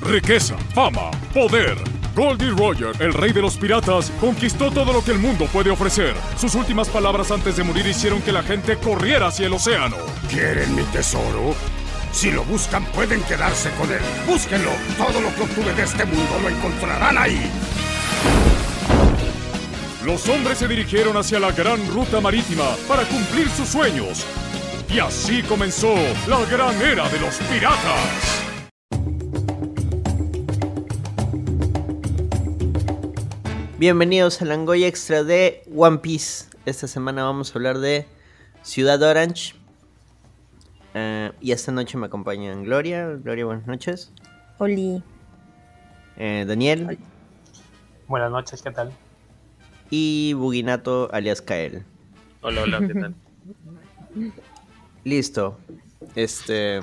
riqueza, fama, poder. Goldie Roger, el rey de los piratas, conquistó todo lo que el mundo puede ofrecer. Sus últimas palabras antes de morir hicieron que la gente corriera hacia el océano. ¿Quieren mi tesoro? Si lo buscan, pueden quedarse con él. Búsquenlo. Todo lo que obtuve de este mundo lo encontrarán ahí. Los hombres se dirigieron hacia la gran ruta marítima para cumplir sus sueños. Y así comenzó la gran era de los piratas. Bienvenidos al Langoy Extra de One Piece. Esta semana vamos a hablar de Ciudad Orange. Eh, y esta noche me acompañan Gloria. Gloria, buenas noches. Oli. Eh, Daniel. Buenas noches, ¿qué tal? Y Buginato alias Kael. Hola, hola, ¿qué tal? Listo. Este.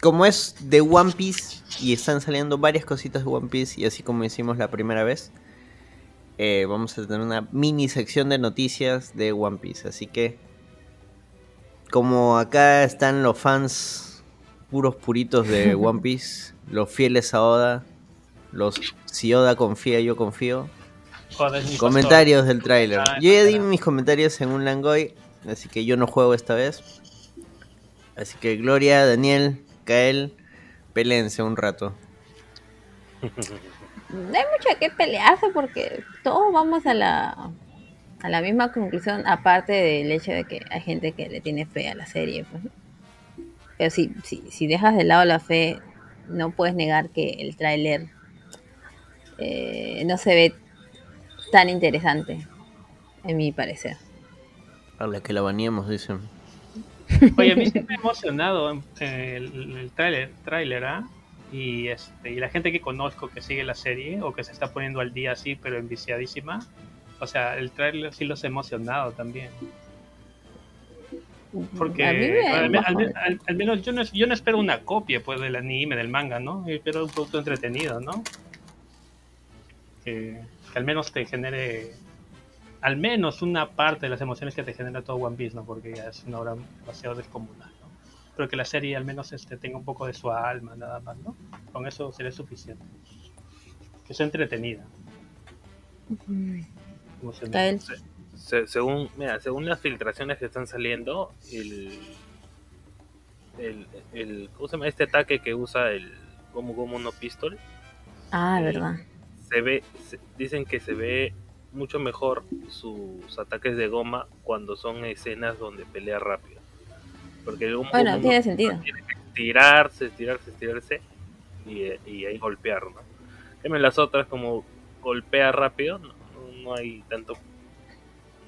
Como es de One Piece y están saliendo varias cositas de One Piece, y así como hicimos la primera vez, eh, vamos a tener una mini sección de noticias de One Piece. Así que, como acá están los fans puros puritos de One Piece, los fieles a Oda, los si Oda confía, yo confío. Joder, Comentarios pastor. del tráiler. Ah, Yo ya di mis comentarios en un Langoy, así que yo no juego esta vez. Así que Gloria, Daniel, Kael, peleense un rato. No hay mucho que pelearse porque todos vamos a la a la misma conclusión, aparte del hecho de que hay gente que le tiene fe a la serie. Pues, ¿no? Pero si, si, si dejas de lado la fe, no puedes negar que el tráiler eh, no se ve tan interesante, en mi parecer. A la que la baneamos, dicen. Oye, a mí sí me ha emocionado eh, el, el tráiler, tráiler, ¿ah? Y, este, y la gente que conozco que sigue la serie o que se está poniendo al día así, pero enviciadísima. O sea, el tráiler sí los ha emocionado también. Porque al, menos yo no, es- yo no espero una copia pues del anime, del manga, ¿no? Yo espero un producto entretenido, ¿no? Que, que al menos te genere al menos una parte de las emociones que te genera todo One Piece, ¿no? Porque ya es una obra demasiado descomunal. Pero que la serie al menos este, tenga un poco de su alma, nada más, ¿no? Con eso sería suficiente. Que sea entretenida. Kael. Se- según, mira, según las filtraciones que están saliendo, el, el, el ¿cómo se llama? Este ataque que usa el Gomu Gomu no Pistol, Ah, Sí. verdad. se ve, se- dicen que se ve mucho mejor sus ataques de goma cuando son escenas donde pelea rápido. Porque Gomu Bueno, Gomu tiene no- sentido. tiene que tirarse, tirarse, tirarse y, y ahí golpear, ¿no? En las otras como golpea rápido, no, no- hay tanto,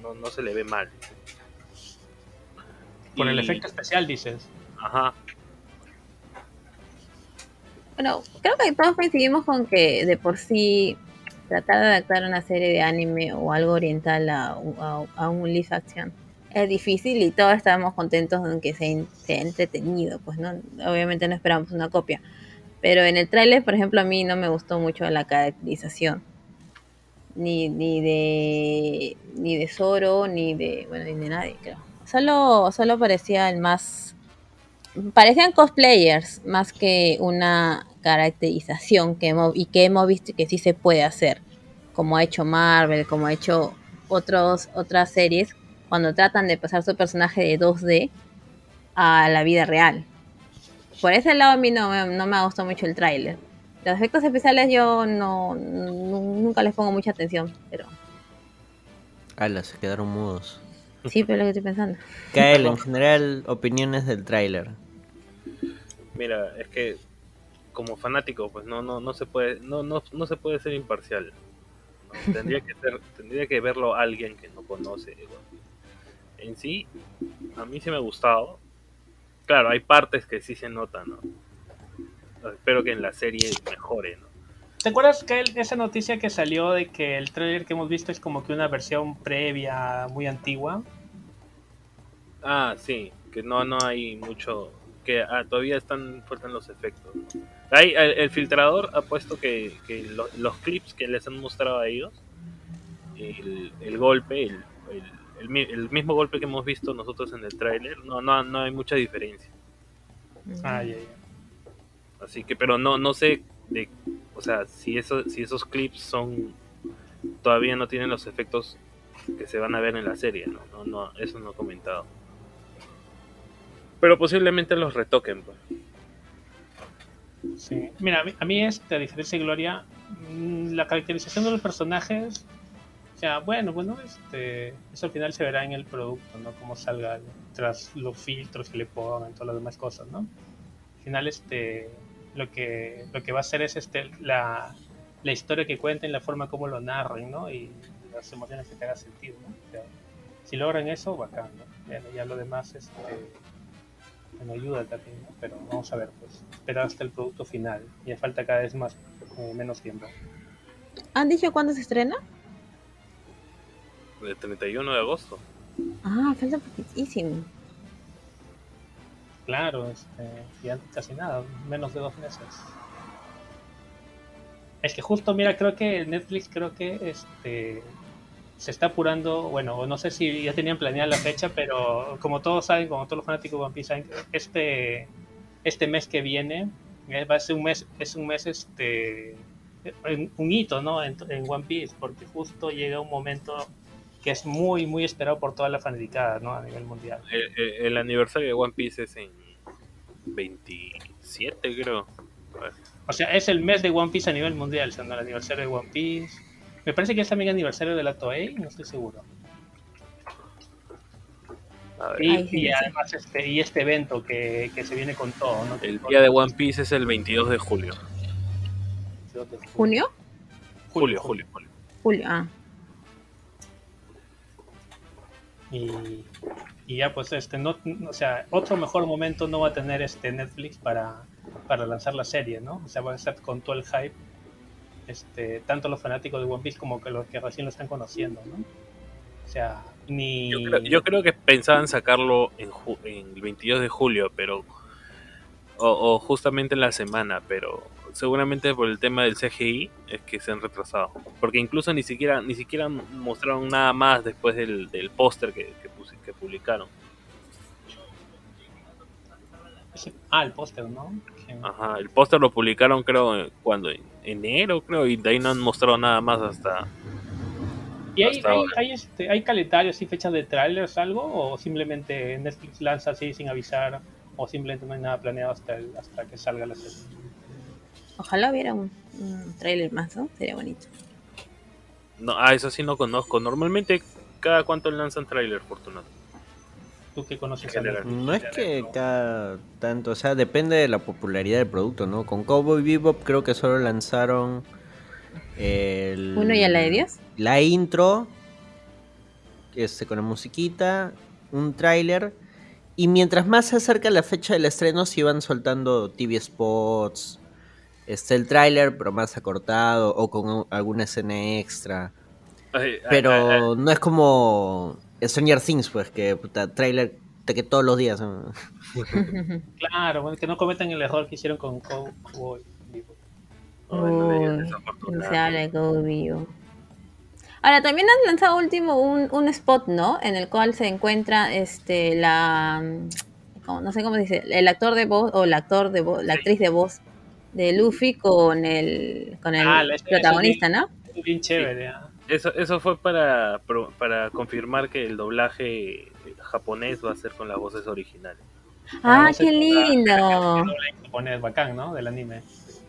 no, no se le ve mal. Por el efecto especial, dices. Ajá, Bueno, creo que todos coincidimos con que de por sí tratar de adaptar una serie de anime o algo oriental a, a- a un live action es difícil y todos estamos contentos en que sea, sea entretenido, pues no, obviamente no esperamos una copia. Pero en el tráiler, por ejemplo, a mí no me gustó mucho la caracterización. Ni, ni de ni de Zoro, ni de bueno, ni de nadie, creo. Solo, solo parecía el más parecían cosplayers más que una caracterización que hemos, y que hemos visto que sí se puede hacer, como ha hecho Marvel, como ha hecho otros, otras series, cuando tratan de pasar su personaje de 2D a la vida real. Por ese lado a mí no, me- no me gustó mucho el tráiler. Los efectos especiales yo no, nu- nunca les pongo mucha atención, pero Ala, se quedaron mudos. sí, pero es lo que estoy pensando. Kael, en general, opiniones del tráiler. mira, es que como fanático, pues no, no, no se puede, no, no, no se puede ser imparcial. ¿no? Tendría que ser, tendría que verlo alguien que no conoce. En sí, a mí sí me ha gustado. Claro, hay partes que sí se notan, ¿no? Espero que en la serie mejore, ¿no? ¿Te acuerdas que el- esa noticia que salió de que el trailer que hemos visto es como que una versión previa, muy antigua? Ah, sí, que no, no hay mucho, que ah, todavía están faltan los efectos. ¿no? Hay, el, el filtrador ha puesto que, que lo- los clips que les han mostrado a ellos, el, el golpe, el, el, el mi- el mismo golpe que hemos visto nosotros en el tráiler, no, no, no hay mucha diferencia. Ah, ya, ya. Así que, pero no, no sé de, o sea, si eso, si esos clips son todavía no tienen los efectos que se van a ver en la serie, no, no, no eso no he comentado. Pero posiblemente los retoquen, pues. Sí. Mira, a mí, a mí este, a diferencia de Gloria, mm, la caracterización de los personajes, sea, bueno, bueno, este, eso al final se verá en el producto, ¿no? Cómo salga tras los filtros que le pongan, todas las demás cosas, ¿no? Al final, este, lo que, lo que va a hacer es este, la, la historia que cuenten, la forma como lo narren, ¿no? Y las emociones que te haga sentido, ¿no? O sea, si logran eso, bacán, ¿no? Ya, ya lo demás, este, bueno, ayuda también, ¿no? Pero vamos a ver, pues, esperar hasta el producto final. Y falta cada vez más, eh, menos tiempo. ¿Han dicho cuándo se estrena? El 31 de agosto. Ah, falta poquitísimo. Claro, este, ya casi nada, menos de dos meses. Es que justo, mira, creo que Netflix creo que este se está apurando, bueno, no sé si ya tenían planeada la fecha, pero como todos saben, como todos los fanáticos de One Piece saben, este, este mes que viene eh, va a ser un mes, es un mes este un hito, ¿no? En, en One Piece, porque justo llega un momento que es muy, muy esperado por toda la fanaticada, ¿no? A nivel mundial. El, el- el aniversario de One Piece es en 27, creo. O sea, es el mes de One Piece a nivel mundial, siendo el aniversario de One Piece. Me parece que es también aniversario de la Toei, no estoy seguro. A ver. Y, Ay, y además este, y este evento que, que se viene con todo, ¿no? El día de One Piece es el 22 de julio. ¿Junio? Julio, julio, julio. Julio, ah. Y, y ya pues este no, o sea, otro mejor momento no va a tener este Netflix para, para lanzar la serie, ¿no? O sea, va a estar con todo el hype, este, tanto los fanáticos de One Piece como que los que recién lo están conociendo, ¿no? O sea, ni Yo creo, que pensaban sacarlo en, ju- en el 22 de julio, pero. O justamente en la semana, pero seguramente por el tema del CGI es que se han retrasado. Porque incluso ni siquiera ni siquiera mostraron nada más después del, del póster que, que, que publicaron. ah, el póster, ¿no? Ajá, el póster lo publicaron creo cuando en enero creo y de ahí no han mostrado nada más hasta ¿Y hay, hay, hay, este, hay calendarios y fechas de trailers algo? ¿O simplemente Netflix lanza así sin avisar? ¿O simplemente no hay nada planeado hasta, el- hasta que salga la serie? Ojalá hubiera un, un trailer más, ¿no? Sería bonito. no, ah, eso sí no conozco. Normalmente cada cuánto lanzan trailer, Fortunato. Tú que conoces. No es que cada tanto, o sea, depende de la popularidad del producto, ¿no? Con Cowboy Bebop creo que solo lanzaron el... ¿Uno y a la de Dios? La intro, este, con la musiquita, un tráiler, y mientras más se acerca la fecha del estreno se iban soltando TV spots, este, el tráiler pero más acortado o con un- alguna escena extra. Ay, Pero ay, ay. no es como Stranger Things, pues, que puta, tráiler de que todos los días. ¿no? Claro, bueno, que no cometan el error que hicieron con Cowboy no se habla de Vivo. Ahora, también han lanzado último un, un spot, ¿no? En el cual se encuentra este la como- no sé cómo se dice, el actor de voz o el actor de voz, la actriz de voz de Luffy con el con el Ah, la- protagonista, ¿no? Bien chévere. ¿ah? Eso, eso fue para, pro- para confirmar que el doblaje japonés va a ser con las voces originales. Ah, qué lindo. doble en japonés bacán, ¿no? Del anime.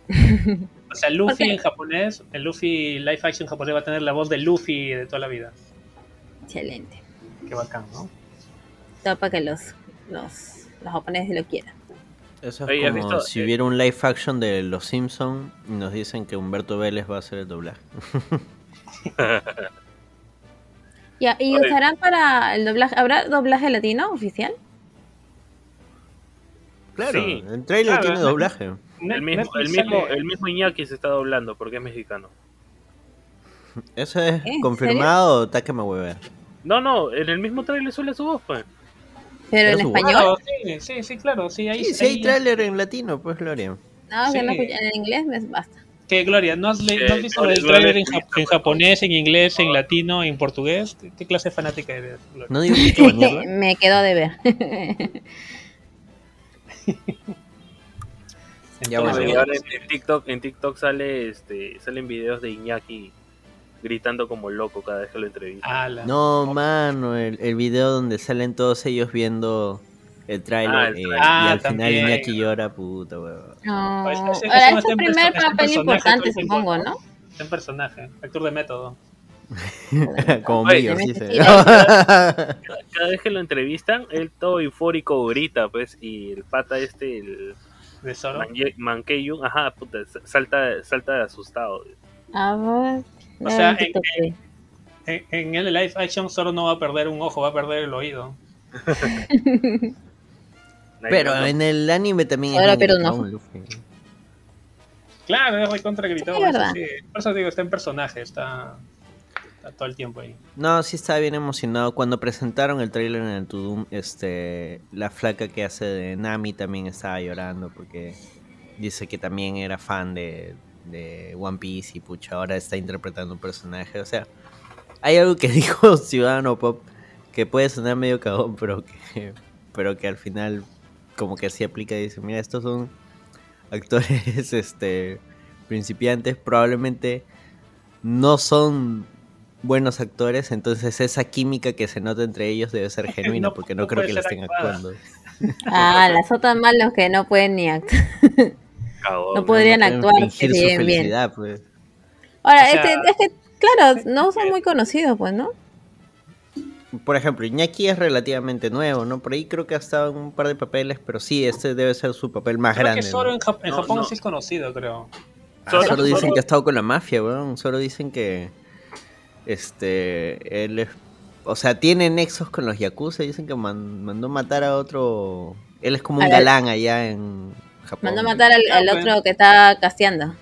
O sea, Luffy en japonés, el Luffy live action japonés va a tener la voz de Luffy de toda la vida. Excelente. Qué bacán, ¿no? Todo para que los los los japoneses lo quieran. Eso es Oye, ¿has como visto? si Eh, hubiera un live action de Los Simpson y nos dicen que Humberto Vélez va a hacer el doblaje. Ya, ¿y Oye. usarán para el doblaje? ¿Habrá doblaje latino oficial? Claro, Sí, el trailer claro, tiene doblaje. El mismo, el mismo, el mismo Iñaki se está doblando porque es mexicano. ¿Eso es ¿En confirmado o taque me hueve? No, no, en el mismo trailer suele su voz, pues. ¿Pero en español? Claro, sí, sí, sí, claro. Sí, ahí, Sí, si hay tráiler en latino, pues Gloria. No, que no Sí. escucha- en inglés me basta. ¿Qué, Gloria? ¿No has, le- Eh, ¿no has visto Gloria- el trailer en, jap- en japonés, en inglés, en latino, en portugués? ¿Qué, qué clase de fanática eres, Gloria? No digo que que me quedó de ver. Ya bueno. Y lados. ahora en, en TikTok, en TikTok sale, este, salen videos de Iñaki gritando como loco cada vez que lo entrevistan. Ala. No, mano, el, el video donde salen todos ellos viendo el tráiler Ah, el eh, tráiler. y Ah, al final también. Iñaki llora, puta, weón. No. Pues Ahora, es su en primer papel importante, supongo, ¿no? Es un personaje, actor de método. Como Mayor, me sí se- Cada vez que lo entrevistan, él todo eufórico grita, pues, y el pata este, el De Mankeyun, ajá, puta, salta, salta asustado. A O sea, en-. En, en el live action Zoro no va a perder un ojo, va a perder el oído. Pero en el anime también Ahora pero no. Claro, es recontra gritado. Eso verdad. sí. Por eso digo, está en personaje, está, está todo el tiempo ahí. No, sí estaba bien emocionado. Cuando presentaron el trailer en el Tudum, este, la flaca que hace de Nami también estaba llorando porque dice que también era fan de, de One Piece y pucha, ahora está interpretando un personaje. O sea, hay algo que dijo Ciudadano Pop que puede sonar medio cagón, pero que, pero que al final como que sí aplica y dice, mira, estos son actores este principiantes, probablemente no son buenos actores, entonces esa química que se nota entre ellos debe ser genuina, No- porque no, no creo que la estén actuada. actuando. Ah, las tan malos que no pueden ni actuar. Cagón, No podrían actuar fingir que su bien, bien. pues. Ahora, O sea- este, es que, claro, no son muy conocidos, pues, ¿no? Por ejemplo, Iñaki es relativamente nuevo, ¿no? Por ahí creo que ha estado en un par de papeles, pero sí, este debe ser su papel más Creo grande. que ¿no? en, Jap- en No, Japón no. sí es conocido, creo. Ah, Solo dicen que ha estado con la mafia, weón. Solo dicen que. Este. Él es. O sea, tiene nexos con los yakuza. Dicen que man- mandó matar a otro. Él es como un A ver. galán allá en Japón. Mandó a matar al, al Ah, otro que está casteando.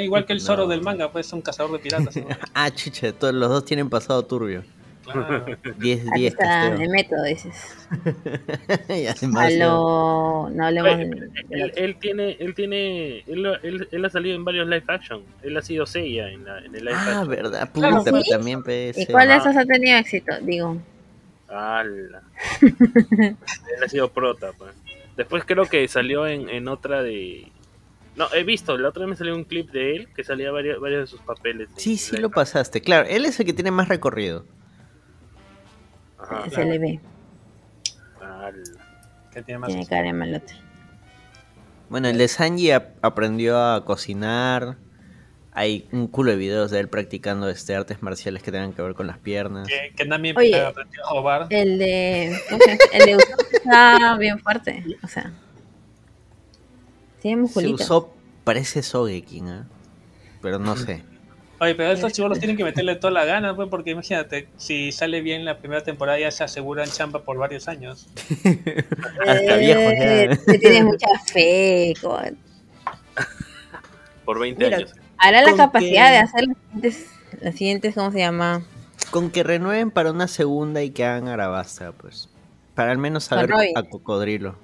Igual, que el Zoro No. del manga, pues es un cazador de piratas. ¿no? Ah, chiche, todos los dos tienen pasado turbio. Claro. 10 Aquí 10 está casteo. el método, dices. y A además, lo... No hablemos Oye, Él, él tiene, él tiene, él, él, él ha salido en varios live action. Él ha sido Seiya en, la, en el live Ah, action. verdad, puta, Claro, pero ¿sí? también PS. ¿Y cuál de Ah. esos ha tenido éxito? Digo. Ala. él ha sido prota, pues. Después creo que salió en, en otra de. No, he visto, la otra vez me salió un clip de él que salía varios, varios de sus papeles. Sí, sí lo pasaste. Claro, él es el que tiene más recorrido. Ajá, se le ve. ala. que tiene más Tiene cara de malote. Bueno, el de Sanji ap- aprendió a cocinar. Hay un culo de videos de él practicando este, artes marciales que tengan que ver con las piernas. que, que Nami Oye. aprendió a robar. El de. ¿cómo se llama? El de Usopp está bien fuerte. O sea. Tiene Se musculitos. usó, parece Sogeking, ¿ah? Pero no sé. Oye, pero estos chivos tienen que meterle toda la gana, pues, porque imagínate, si sale bien la primera temporada ya se aseguran chamba por varios años. Hasta viejos Eh, ya. te tienes mucha fe. co- Por 20 Mira, años. Hará la ¿Con capacidad de hacer las siguientes, las siguientes, ¿cómo se llama? Con que renueven para una segunda y que hagan Arabasta, pues. Para al menos saber a Cocodrilo.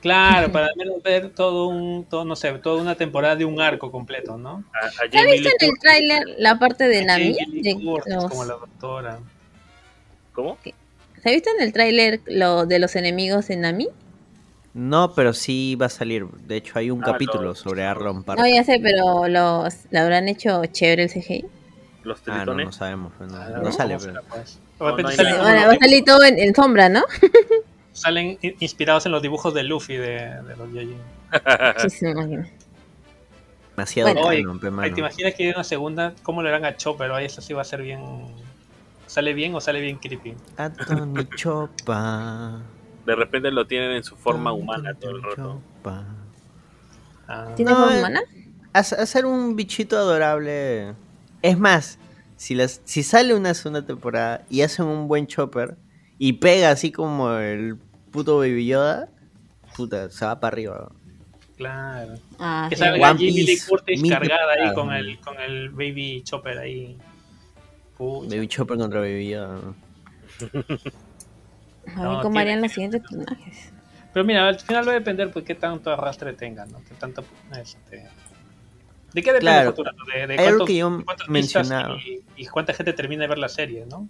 Claro, para al menos ver todo un, todo, no sé, toda una temporada de un arco completo, ¿no? A, a ¿Se ha Jamie visto en el tráiler la parte de Nami? De los- como la doctora. ¿Cómo? ¿Se ha visto en el tráiler lo de los enemigos de Nami? No, pero sí va a salir. De hecho, hay un Ah, capítulo no. sobre Arlon Park. No, ya sé, pero los, ¿lo habrán hecho chévere el CGI? Los Ah, no, no sabemos. pues, no, Ah, no sale, ¿cómo pero. pues? No, como Ahora los va a salir todo en, en sombra, ¿no? salen in- inspirados en los dibujos de Luffy de, de los Yajin. Sí, se me imagino. Demasiado Bueno. Canon. ¿Te imaginas que hay una segunda? ¿Cómo le harán a Chopper? Oye, eso sí va a ser bien. ¿Sale bien o sale bien creepy? A Tony Chopa. De repente lo tienen en su forma humana todo el rato. Ah, ¿Tiene No, forma eh, humana? Hac- Hacer un bichito adorable. Es más, si, las, si sale una segunda temporada y hacen un buen chopper y pega así como el puto Baby Yoda, puta, se va para arriba. claro. Ah, Que sí. salga One Jimmy Lee Curtis cargada ahí con el, con el Baby Chopper ahí. Pucha. Baby Chopper contra Baby Yoda. A ver No, cómo harían los siguientes personajes. Pero mira, al final va a depender pues qué tanto arrastre tengan, ¿no? Qué tanto, este... ¿De qué depende Claro. el futuro? De, de Hay algo cuántos- que yo mencionaba. Y, y cuánta gente termina de ver la serie, ¿no?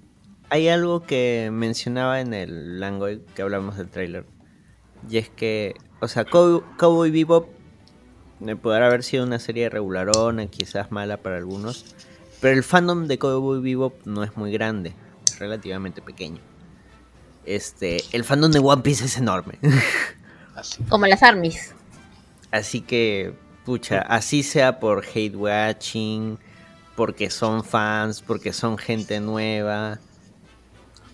Hay algo que mencionaba en el Langoy que hablamos del tráiler. Y es que, o sea, Cow- Cowboy Bebop eh, podrá haber sido una serie regularona, quizás mala para algunos, pero el fandom de Cowboy Bebop no es muy grande, es relativamente pequeño. Este, el fandom de One Piece es enorme. Así. Como las armies. Así que, pucha, así sea por hate watching, porque son fans, porque son gente nueva.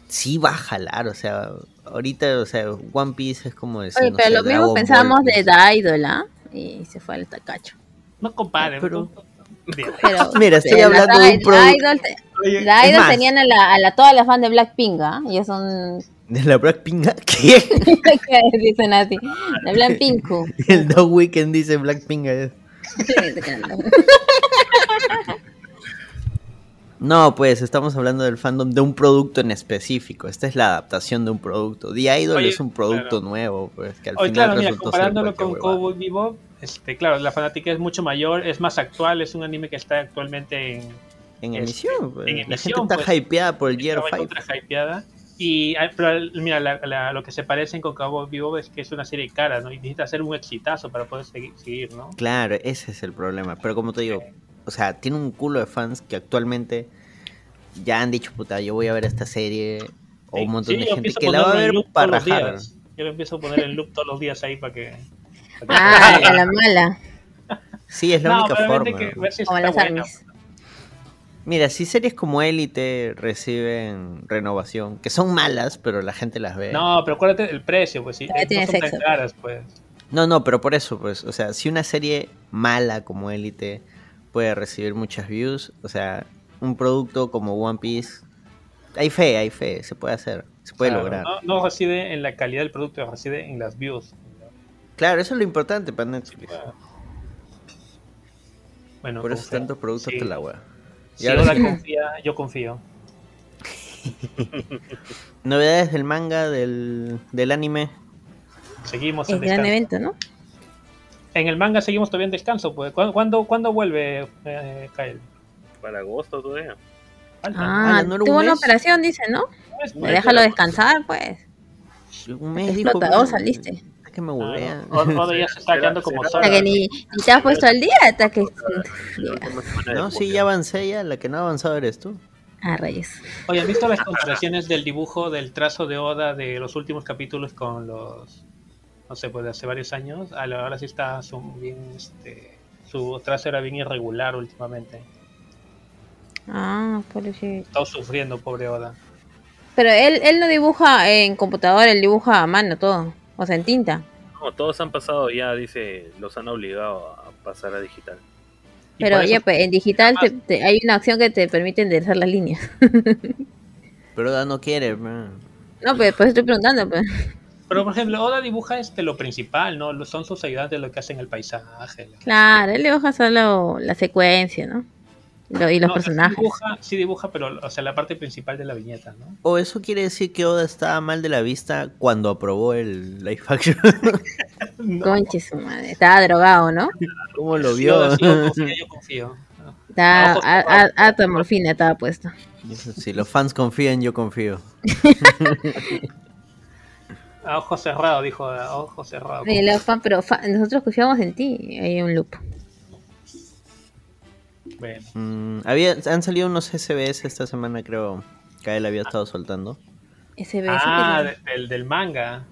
Sí va a jalar, o sea, ahorita, o sea, One Piece es como decir, Oye, no pero sé, lo mismo pensábamos Ball, de pues. The Idol, ¿ah? Y se fue al tacacho. No comparen. Pero-. Pero, Mira, estoy hablando la- de un The produ- Idol, te- tenían a, la, a la, todas las fans de Blackpink, ¿ah? Ellos son... De la Blackpink, ¿qué? ¿Qué dicen así? De Blackpink. El Dog Weekend dice Blackpink. es- No, pues estamos hablando del fandom de un producto en específico. Esta es la adaptación de un producto. The Idol Oye, es un producto claro. nuevo, pues que al Oye, final claro, mira, resultó ser comparándolo con. Cowboy Bebop, este, claro, la fanática es mucho mayor, es más actual, es un anime que está actualmente en, En este, emisión, pues. en la emisión, gente está pues, hypeada por el Year estaba 5. contra hypeada. Y ah, pero, mira, la- la- lo que se parecen con Cowboy Bebop es que es una serie cara, ¿no? Y necesita hacer un exitazo para poder seguir, seguir, ¿no? Claro, ese es el problema. Pero como te digo, o sea, tiene un culo de fans que actualmente ya han dicho, puta, yo voy a ver esta serie. O un montón Sí, de gente que la va a ver para rajar. días. Yo lo empiezo a poner en loop todos los días ahí para que... para que- Ah, a la mala. Sí, es la No, única forma. que Como las buena. armies. Mira, si series como Élite reciben renovación, que son malas, pero la gente las ve. No, pero acuérdate del precio, pues sí. No tiene son tan sexo. caras, pues. No, no, pero por eso, pues, o sea, si una serie mala como Élite puede recibir muchas views, o sea, un producto como One Piece, hay fe, hay fe, se puede hacer, se puede Claro, lograr. No, no reside en la calidad del producto, reside en las views. Claro, eso es lo importante para Netflix. Bueno, Por eso tantos productos Sí. te la wea. Y Si ahora Oda sí, confía, yo confío. novedades del manga, del, del anime. Seguimos en gran descanso. evento, ¿no? En el manga seguimos todavía en descanso. Pues. ¿Cuándo, cuándo, cuándo vuelve eh, Kael? Para agosto todavía. Falta. Ah, ¿no era un tuvo una operación, dice, ¿no? Es- Pues déjalo descansar, pues. Un mes dijo Explotador saliste. Que me Ah, no. Oda- Oda ya se está quedando como será- sola. Que ni, ni te has puesto al día, hasta que... No, sí, ya avancé ya, la que no ha avanzado eres tú. Ah, rayos. Oye, ¿han visto las comparaciones del dibujo, del trazo de Oda de los últimos capítulos con los, no sé, pues de hace varios años? Ah, Ahora sí está son bien, este, su trazo era bien irregular últimamente. Ah, pobrecito. Está sufriendo, pobre Oda. Pero él, él no dibuja en computadora, él dibuja a mano todo. O sea, en tinta. No, todos han pasado ya, dice, los han obligado a pasar a digital. Y Pero ya, pues, en digital te- te- hay una opción que te permite enderezar las líneas. Pero Oda no quiere, man. No, pues, pues estoy preguntando, pues. Pero por ejemplo, Oda dibuja este lo principal, ¿no? Son sus ayudantes lo que hacen el paisaje. la- Claro, él dibuja solo la secuencia, ¿no? Lo- y los No, personajes. Sí dibuja, sí dibuja, pero o sea, la parte principal de la viñeta, ¿no? O eso quiere decir que Oda estaba mal de la vista cuando aprobó el live action. Conche su madre. Estaba drogado, ¿no? ¿Cómo lo Sí, vio? Sí, yo confío, yo confío. A- a- morfina estaba puesto. Si los fans confían, yo confío. A ojos cerrados, dijo, a ojos cerrados. Oye, los fan- pero fa- nosotros confiamos en ti. Hay un loop. Bueno, Mm, había, han salido unos SBS esta semana, creo. Que él había estado soltando. Beso ah, del, del manga.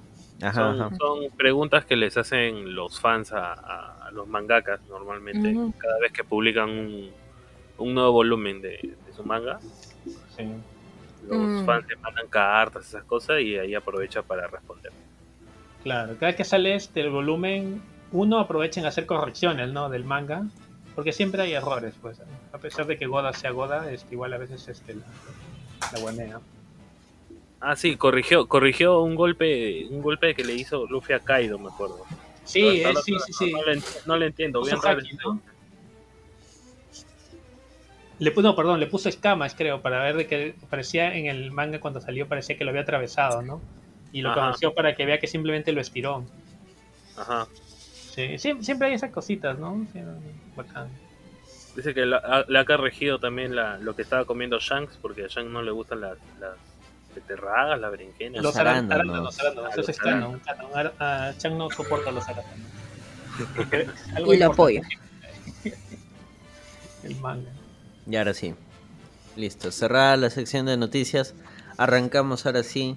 Ajá, Son, ajá. son preguntas que les hacen los fans a, a- a los mangakas normalmente cada vez que publican un, un nuevo volumen de, de su manga. Sí. Los Mm. fans le mandan cartas, esas cosas, y ahí aprovecha para responder. Claro, cada vez que sale este el volumen, uno aprovecha en hacer correcciones, ¿no? Del manga, porque siempre hay errores, pues. A pesar de que Goda sea Goda, este, igual a veces este, la, la guanea. Ah, sí, corrigió, corrigió un golpe, un golpe que le hizo Luffy a Kaido, me acuerdo. Sí, No, eh, no, sí, no, sí, sí. No, le, entiendo. Bien raro. Le puso, no, perdón, le puso escamas, creo, para ver de que parecía en el manga cuando salió, parecía que lo había atravesado, ¿no? Y lo Ajá. corrigió para que vea que simplemente lo estiró. Ajá. Sí, sí, siempre hay esas cositas, ¿no? Sí, bacán. Dice que la- ha- le ha corregido también la, lo que estaba comiendo Shanks, porque a Shanks no le gustan las, las beterragas, las berenjenas. Los arándanos. arándanos, arándanos, Ah, eso es canon, ah, Chang no soporta los arándanos. Algo Y lo importante. El manga. Y ahora sí. Listo. Cerrada la sección de noticias. Arrancamos ahora sí.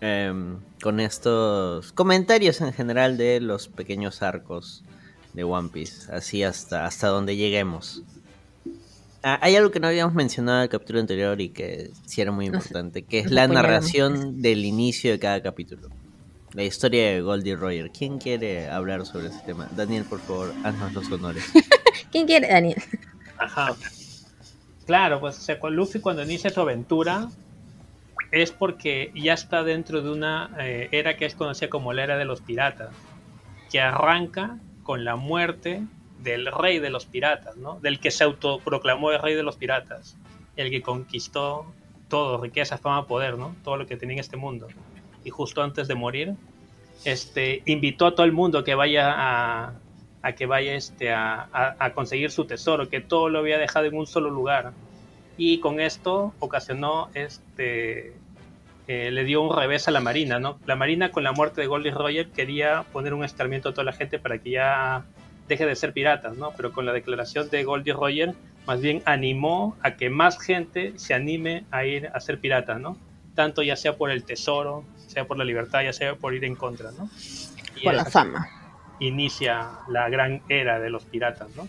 Em, con estos comentarios en general de los pequeños arcos de One Piece. Así hasta, hasta donde lleguemos. Ah, hay algo que no habíamos mencionado en el capítulo anterior y que sí era muy importante, que es la narración del inicio de cada capítulo. La historia de Goldie Roger. ¿Quién quiere hablar sobre ese tema? Daniel, por favor, haznos los honores. ¿Quién quiere, Daniel? Ajá. Claro, pues o sea, con Luffy cuando inicia su aventura es porque ya está dentro de una eh, era que es conocida como la era de los piratas, que arranca con la muerte del rey de los piratas, ¿no? Del que se autoproclamó el rey de los piratas, el que conquistó todo, riqueza, fama, poder, ¿no? Todo lo que tenía en este mundo. Y justo antes de morir, este, invitó a todo el mundo que vaya a, que vaya este, a conseguir su tesoro, que todo lo había dejado en un solo lugar. Y con esto ocasionó, este, eh, le dio un revés a la Marina, ¿no? La Marina con la muerte de Goldie Roger quería poner un escarmiento a toda la gente para que ya deje de ser piratas, ¿no? Pero con la declaración de Goldie Roger, más bien animó a que más gente se anime a ir a ser piratas, ¿no? Tanto ya sea por el tesoro, sea por la libertad, ya sea por ir en contra, ¿no? Y Por la fama. inicia la gran era de los piratas, ¿no?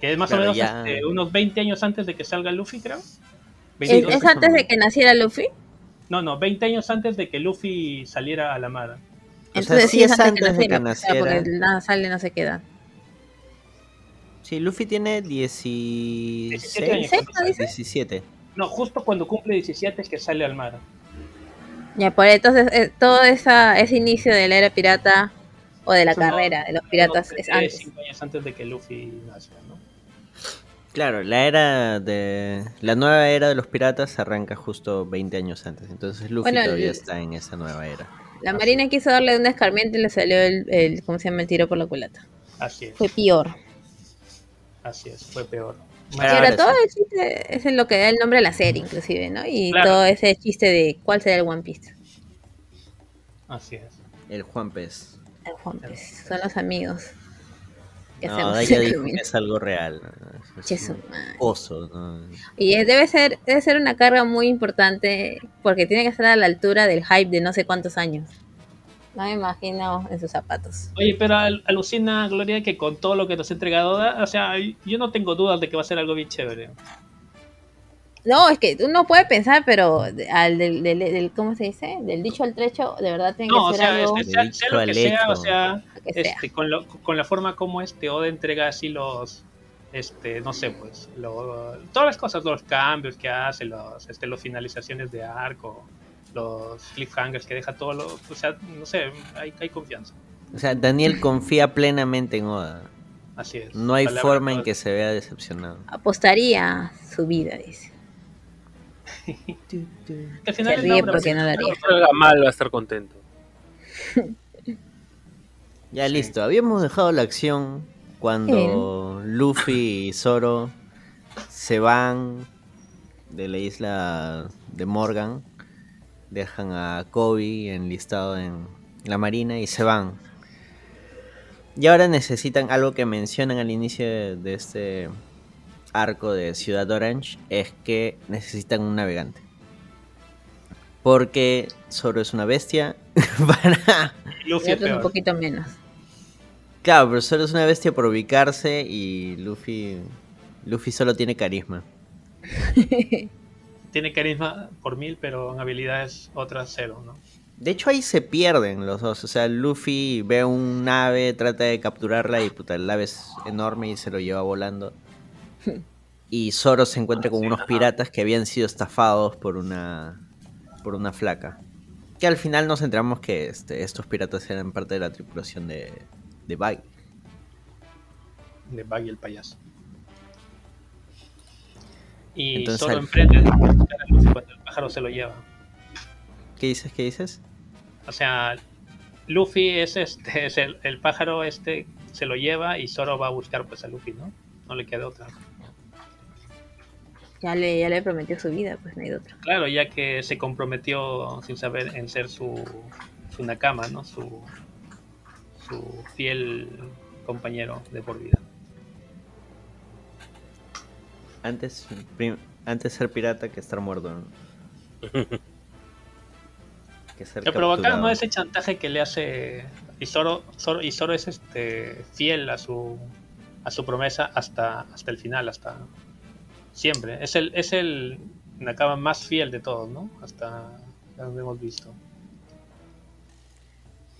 Que es más Claro, o menos ya- este, unos 20 años antes de que salga Luffy, creo. ¿Es, 22. es antes de que naciera Luffy? No, no, 20 años antes de que Luffy saliera a la mar. O sea, sí es antes de que naciera, o sea, porque naciera. nada sale no se queda. Sí, Luffy tiene 17 16, años. ¿Sí? ¿No dice? 17. No, justo cuando cumple 17 es que sale al mar. Ya, por entonces eh, todo esa, ese inicio de la era pirata o de la unos- carrera de los piratas Unos es antes. cinco años antes de que Luffy ¿no? Claro, la era de. La nueva era de los piratas arranca justo 20 años antes. Entonces Luffy Bueno, todavía el- está en esa nueva era. La marina quiso darle un escarmiento y le salió el, el ¿cómo se llama? El tiro por la culata. Así es, Fue peor. así es, fue peor. Ahora ahora todo sí. el chiste es en lo que da el nombre a la serie, inclusive, ¿no? Y Claro. todo ese chiste de cuál será el One Piece. Así es. El Juan Pez. El One Piece. Son los amigos. Que No, hacemos Daya en dijo Camino. que es algo real. oso. ¿no? Y es- debe ser, debe ser una carga muy importante porque tiene que estar a la altura del hype de no sé cuántos años. No me imagino en sus zapatos. Oye, pero al- alucina, Gloria, que con todo lo que nos ha entregado, o sea, yo no tengo dudas de que va a ser algo bien chévere. No, es que uno puede pensar, pero de- al del, del, del- ¿cómo se dice? Del dicho al trecho, de verdad tiene No, o que ser sea, algo este, sea, sea lo que sea, hecho. o sea, que sea. este, con, lo- con la forma como este Oda entrega así los, este, no sé, pues, lo- todas las cosas, los cambios que hace, los, este, las finalizaciones de arco, los cliffhangers que deja todo, lo, o sea, no sé, hay, hay confianza. O sea, Daniel confía plenamente en Oda. Así es. No hay forma en que se vea decepcionado. Apostaría su vida, dice. Que al final Se ríe la obra porque no daría. No salga mal, va a estar contento. Ya Sí. listo, habíamos dejado la acción cuando Luffy y Zoro se van de la isla de Morgan, dejan a Kobe enlistado en la marina y se van. Y ahora necesitan algo que mencionan al inicio de, de este arco de Ciudad Orange, es que necesitan un navegante. Porque Zoro es una bestia para Luffy es un poquito menos. Claro, pero solo es una bestia por ubicarse y Luffy. Luffy solo tiene carisma. Tiene carisma por mil, pero en habilidades otras cero, ¿no? De hecho, ahí se pierden los dos. O sea, Luffy ve un nave, trata de capturarla y puta, el ave es enorme y se lo lleva volando. Y Zoro se encuentra con unos piratas que habían sido estafados por una por una flaca. Que al final nos enteramos que este, estos piratas eran parte de la tripulación de, de Buggy. de Buggy el payaso. Y Entonces, al- Luffy cuando el pájaro se lo lleva. ¿Qué dices? ¿Qué dices? O sea, Luffy es este, es el, el pájaro este se lo lleva y Zoro va a buscar pues a Luffy, ¿no? No le queda otra. Ya le, ya le prometió su vida, pues no hay otra. Claro, ya que se comprometió sin saber en ser su, su nakama, ¿no? Su, su fiel compañero de por vida. Antes, prim- antes ser pirata que estar muerto. ¿no? que ser pero no ese chantaje que le hace y Zoro, Zoro- y Zoro es este fiel a su a su promesa hasta hasta el final, hasta siempre. Es el es el Nakama más fiel de todos, ¿no? Hasta donde hemos visto.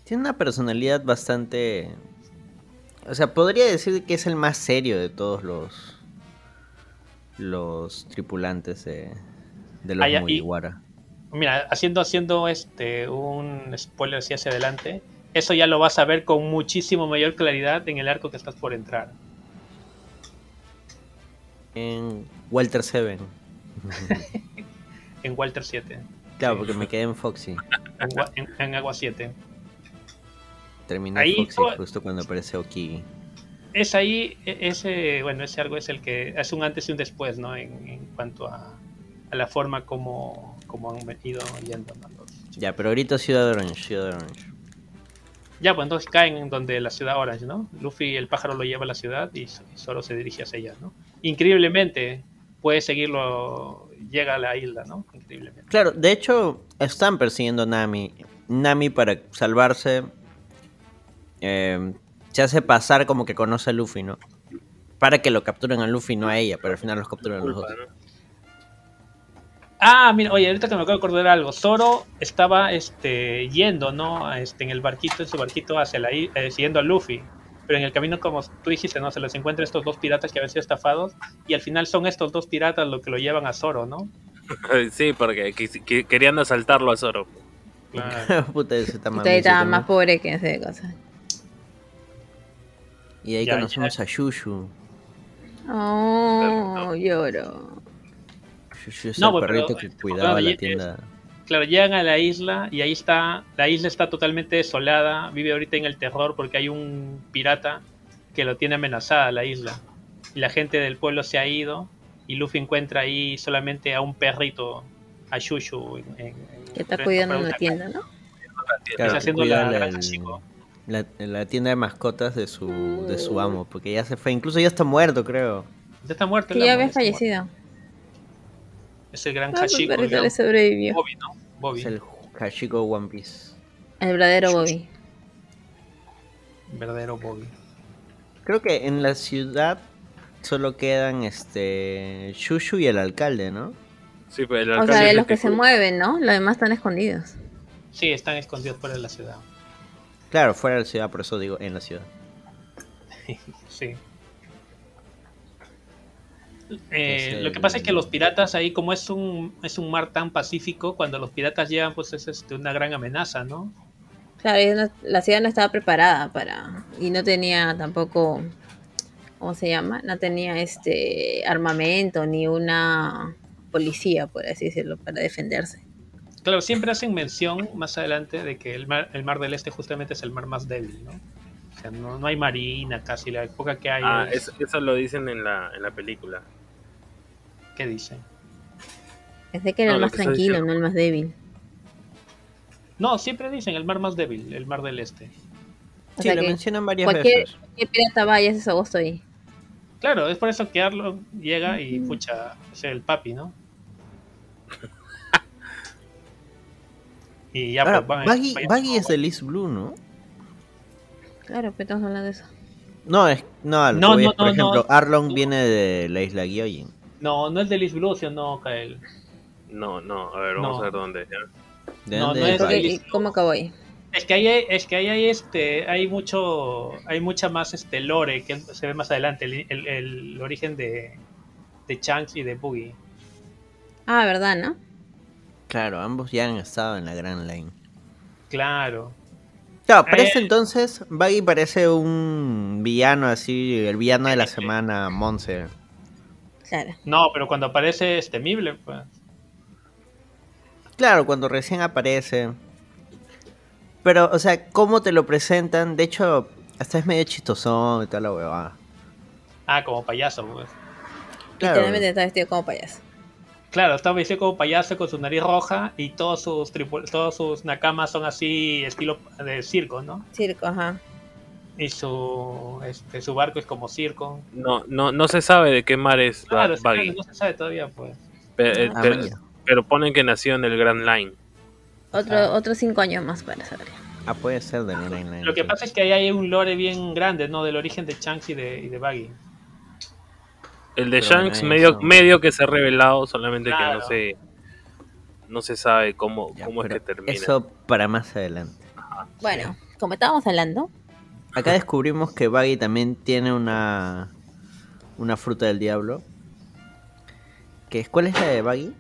Tiene una personalidad bastante... O sea, podría decir que es el más serio de todos los... Los tripulantes de, de los Ah, ya, y- Mugiwara. Mira, haciendo haciendo este un spoiler así hacia adelante, eso ya lo vas a ver con muchísimo mayor claridad en el arco que estás por entrar. En Walter Seven. En Walter 7, claro, porque me quedé en Foxy. en, Gua- en- en Agua 7. Terminé Ahí Foxy justo cuando aparece Okigi. es ahí, e- ese, bueno, ese algo es el que es un antes y un después, ¿no? En, en cuanto a, a la forma como, como han ido yendo, ¿no? Los- Ya, pero ahorita Ciudad Orange, Ciudad Orange. Ya, pues entonces caen en donde la ciudad Orange, ¿no? Luffy, el pájaro, lo lleva a la ciudad y, S- y Zoro se dirige hacia ella, ¿no? Increíblemente, puede seguirlo, llega a la isla, ¿no? Increíblemente. Claro, de hecho, están persiguiendo a Nami. Nami para salvarse eh, se hace pasar como que conoce a Luffy, ¿no? Para que lo capturen a Luffy, no a ella, pero al final los capturan los Culpa, dos. ¿no? Ah, mira, oye, ahorita que me acabo de acordar algo, Zoro estaba este, yendo, ¿no? Este, en el barquito, en su barquito hacia la eh, siguiendo a Luffy. Pero en el camino, como tú dijiste, ¿no? Se les encuentra estos dos piratas que habían sido estafados. Y al final son estos dos piratas los que lo llevan a Zoro, ¿no? Sí, porque querían asaltarlo a Zoro. Claro. Puta, ese está Usted estaba más pobre que ese cosa. Y ahí Ya, conocemos a Shushu. Oh, lloro. Shushu es No, el pero- perrito que cuidaba la tienda. Claro, llegan a la isla y ahí está, la isla está totalmente desolada, vive ahorita en el terror porque hay un pirata que lo tiene amenazada la isla. Y la gente del pueblo se ha ido y Luffy encuentra ahí solamente a un perrito, a Shushu. En, en- en- Que está cuidando una la tienda, ¿no? Claro, está haciendo la la- granja el- chico. la, la tienda de mascotas de su, de su amo, porque ya se fue. Incluso ya está muerto, creo. Ya está muerto. ya había muerto. Es el gran Ah, mi Hashiko. le sobrevivió. Bobby, ¿no? Bobby, Es el Hashiko One Piece. El verdadero Bobby. verdadero Bobby. Creo que en la ciudad solo quedan este Shushu y el alcalde, ¿no? Sí, pero el O alcalde sea, de el los que se cuida. mueven, ¿no? Los demás están escondidos. Sí, están escondidos fuera de la ciudad. Claro, fuera de la ciudad, por eso digo en la ciudad. Sí. Eh, Es Lo que pasa es que los piratas ahí, como es un, es un mar tan pacífico, cuando los piratas llegan, pues es este, una gran amenaza, ¿no? Claro, no- la ciudad no estaba preparada para. Y no tenía tampoco. ¿Cómo se llama? No tenía este armamento ni una policía, por así decirlo, para defenderse. Claro, siempre hacen mención más adelante de que el mar, el mar del Este justamente es el mar más débil, ¿no? O sea, no, no hay marina casi, la poca que hay Ah, es- eso, eso lo dicen en la, en la película. ¿Qué dicen? Pensé que era No, el más tranquilo, diciendo. no el más débil. No, siempre dicen el mar más débil, el mar del Este. O Sí, lo mencionan varias cualquier, veces. cualquier pirata vaya ese agosto ahí. Claro, es por eso que Arlo llega y pucha, es el papi, ¿no? y ya Ahora, pues van Baggy, vayan- Baggy es de Liz Blue, ¿no? Claro, pero estamos hablando de eso. No, es, no, No, por no, ejemplo, no. Arlong viene de la isla Gyojin. No, no es de Liz Blue, sino Kael. No, no, a ver, vamos No. a ver dónde. ¿ya? ¿De No, dónde no es ¿Cómo acabó ahí? Es que ahí hay, es que ahí hay este, hay mucho, hay mucha más este lore que se ve más adelante, el, el- el origen de, de Shanks y de Boogie. Ah, ¿verdad, no? Claro, ambos ya han estado en la Grand Line. Claro. Claro, para Eh. ese entonces, Baggy parece un villano así, el villano de la Sí. semana, Monse. Claro. No, pero cuando aparece es temible, pues. Claro, cuando recién aparece. Pero, o sea, ¿cómo te lo presentan? De hecho, hasta es medio chistosón y toda la huevada. Ah, como payaso, pues. Claro. Literalmente está vestido como payaso. Claro, está vestido como payaso con su nariz roja y todos sus tripu- todos sus nakamas son así estilo de circo, ¿no? Circo, ajá. Y su, este, su barco es como circo. No, no, no se sabe de qué mar es Claro, Ba- sí, Buggy, claro, no se sabe todavía, pues. eh, Ah, pero, pero ponen que nació en el Grand Line. Otro, Ah. Otros cinco años más para saber. Ah, puede ser de Nine Nine. Lo que pasa es que ahí hay un lore bien grande, ¿no? Del origen de Shanks y de, y de Buggy. El de Pero Shanks medio, eso- medio que se ha revelado, solamente que no se no se sabe cómo, Ya, cómo es que termina. Eso para más adelante. Bueno, como estábamos hablando, Acá descubrimos que Buggy también tiene una una fruta del diablo. Que es, ¿Cuál es la de Buggy?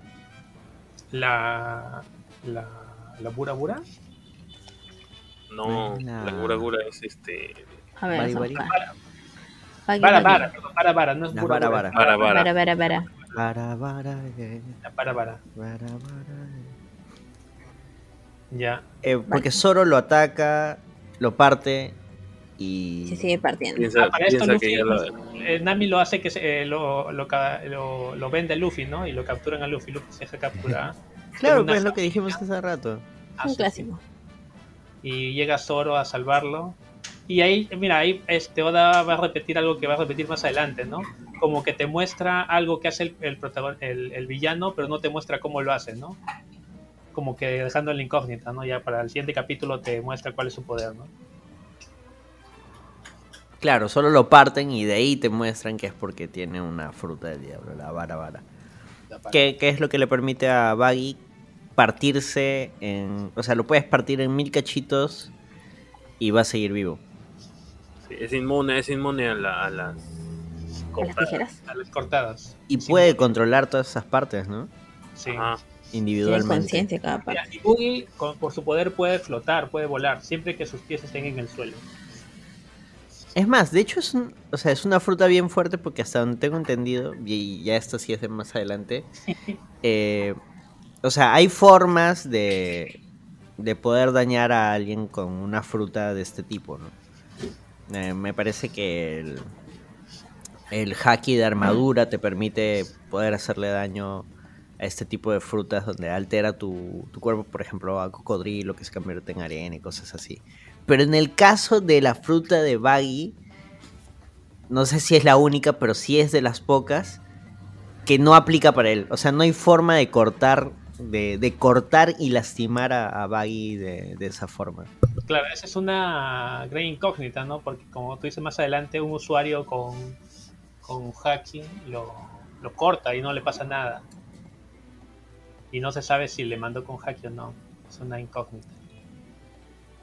La. La. La Bura Bura. No, La- la Gura Gura es este a ver, Bari, vamos bari. a buscar. Buggy, Vara Buggy. Vara, perdón, Vara Vara, no es La Vara. Vara, vara, vara. Vara, vara, eh, La Vara Vara. vara, vara, eh. Ya. Eh, porque Zoro lo ataca, lo parte y... Se sigue partiendo. piensa, Ah, para esto piensa Luffy, que ya lo, eh, Nami lo hace que se- eh, lo, lo, lo, lo vende a Luffy, ¿no? Y lo capturan a Luffy. Luffy se deja capturar. Claro, pues es lo que dijimos hace rato. Ah, Un sí, clásico. Y llega Zoro a salvarlo. Y ahí, mira, ahí este Oda va a repetir algo que va a repetir más adelante, ¿no? Como que te muestra algo que hace el, el, protagon- el, el villano, pero no te muestra cómo lo hace, ¿no? Como que dejando la incógnita, ¿no? Ya para el siguiente capítulo te muestra cuál es su poder, ¿no? Claro, solo lo parten y de ahí te muestran que es porque tiene una fruta del diablo, la vara vara. ¿Qué, qué es lo que le permite a Baggy partirse en... O sea, lo puedes partir en mil cachitos y va a seguir vivo. sí, es inmune, es inmune a, la- a las ¿A las cortadas. tijeras? A las cortadas. Y Sí, puede controlar todas esas partes, ¿no? Sí. Ajá. Tiene Individualmente. conciencia cada Mira, parte. y Boogie, con- por su poder, puede flotar, puede volar, siempre que sus pies estén en el suelo. Es más, de hecho es, un- o sea, es una fruta bien fuerte porque hasta donde tengo entendido, y ya esto sí es de más adelante, eh, o sea, hay formas de, de poder dañar a alguien con una fruta de este tipo, ¿no? Eh, me parece que el, el haki de armadura te permite poder hacerle daño a este tipo de frutas donde altera tu, tu cuerpo, por ejemplo, a cocodrilo que se convierte en arena y cosas así. Pero en el caso de la fruta de Baggy, no sé si es la única, pero sí es de las pocas que no aplica para él. O sea, no hay forma de cortar, de, de cortar y lastimar a, a Baggy de, esa forma. Claro, esa es una gran incógnita, ¿no? Porque como tú dices más adelante, un usuario con, con hacking lo, lo corta y no le pasa nada. Y no se sabe si le mandó con hacking o no. Es una incógnita.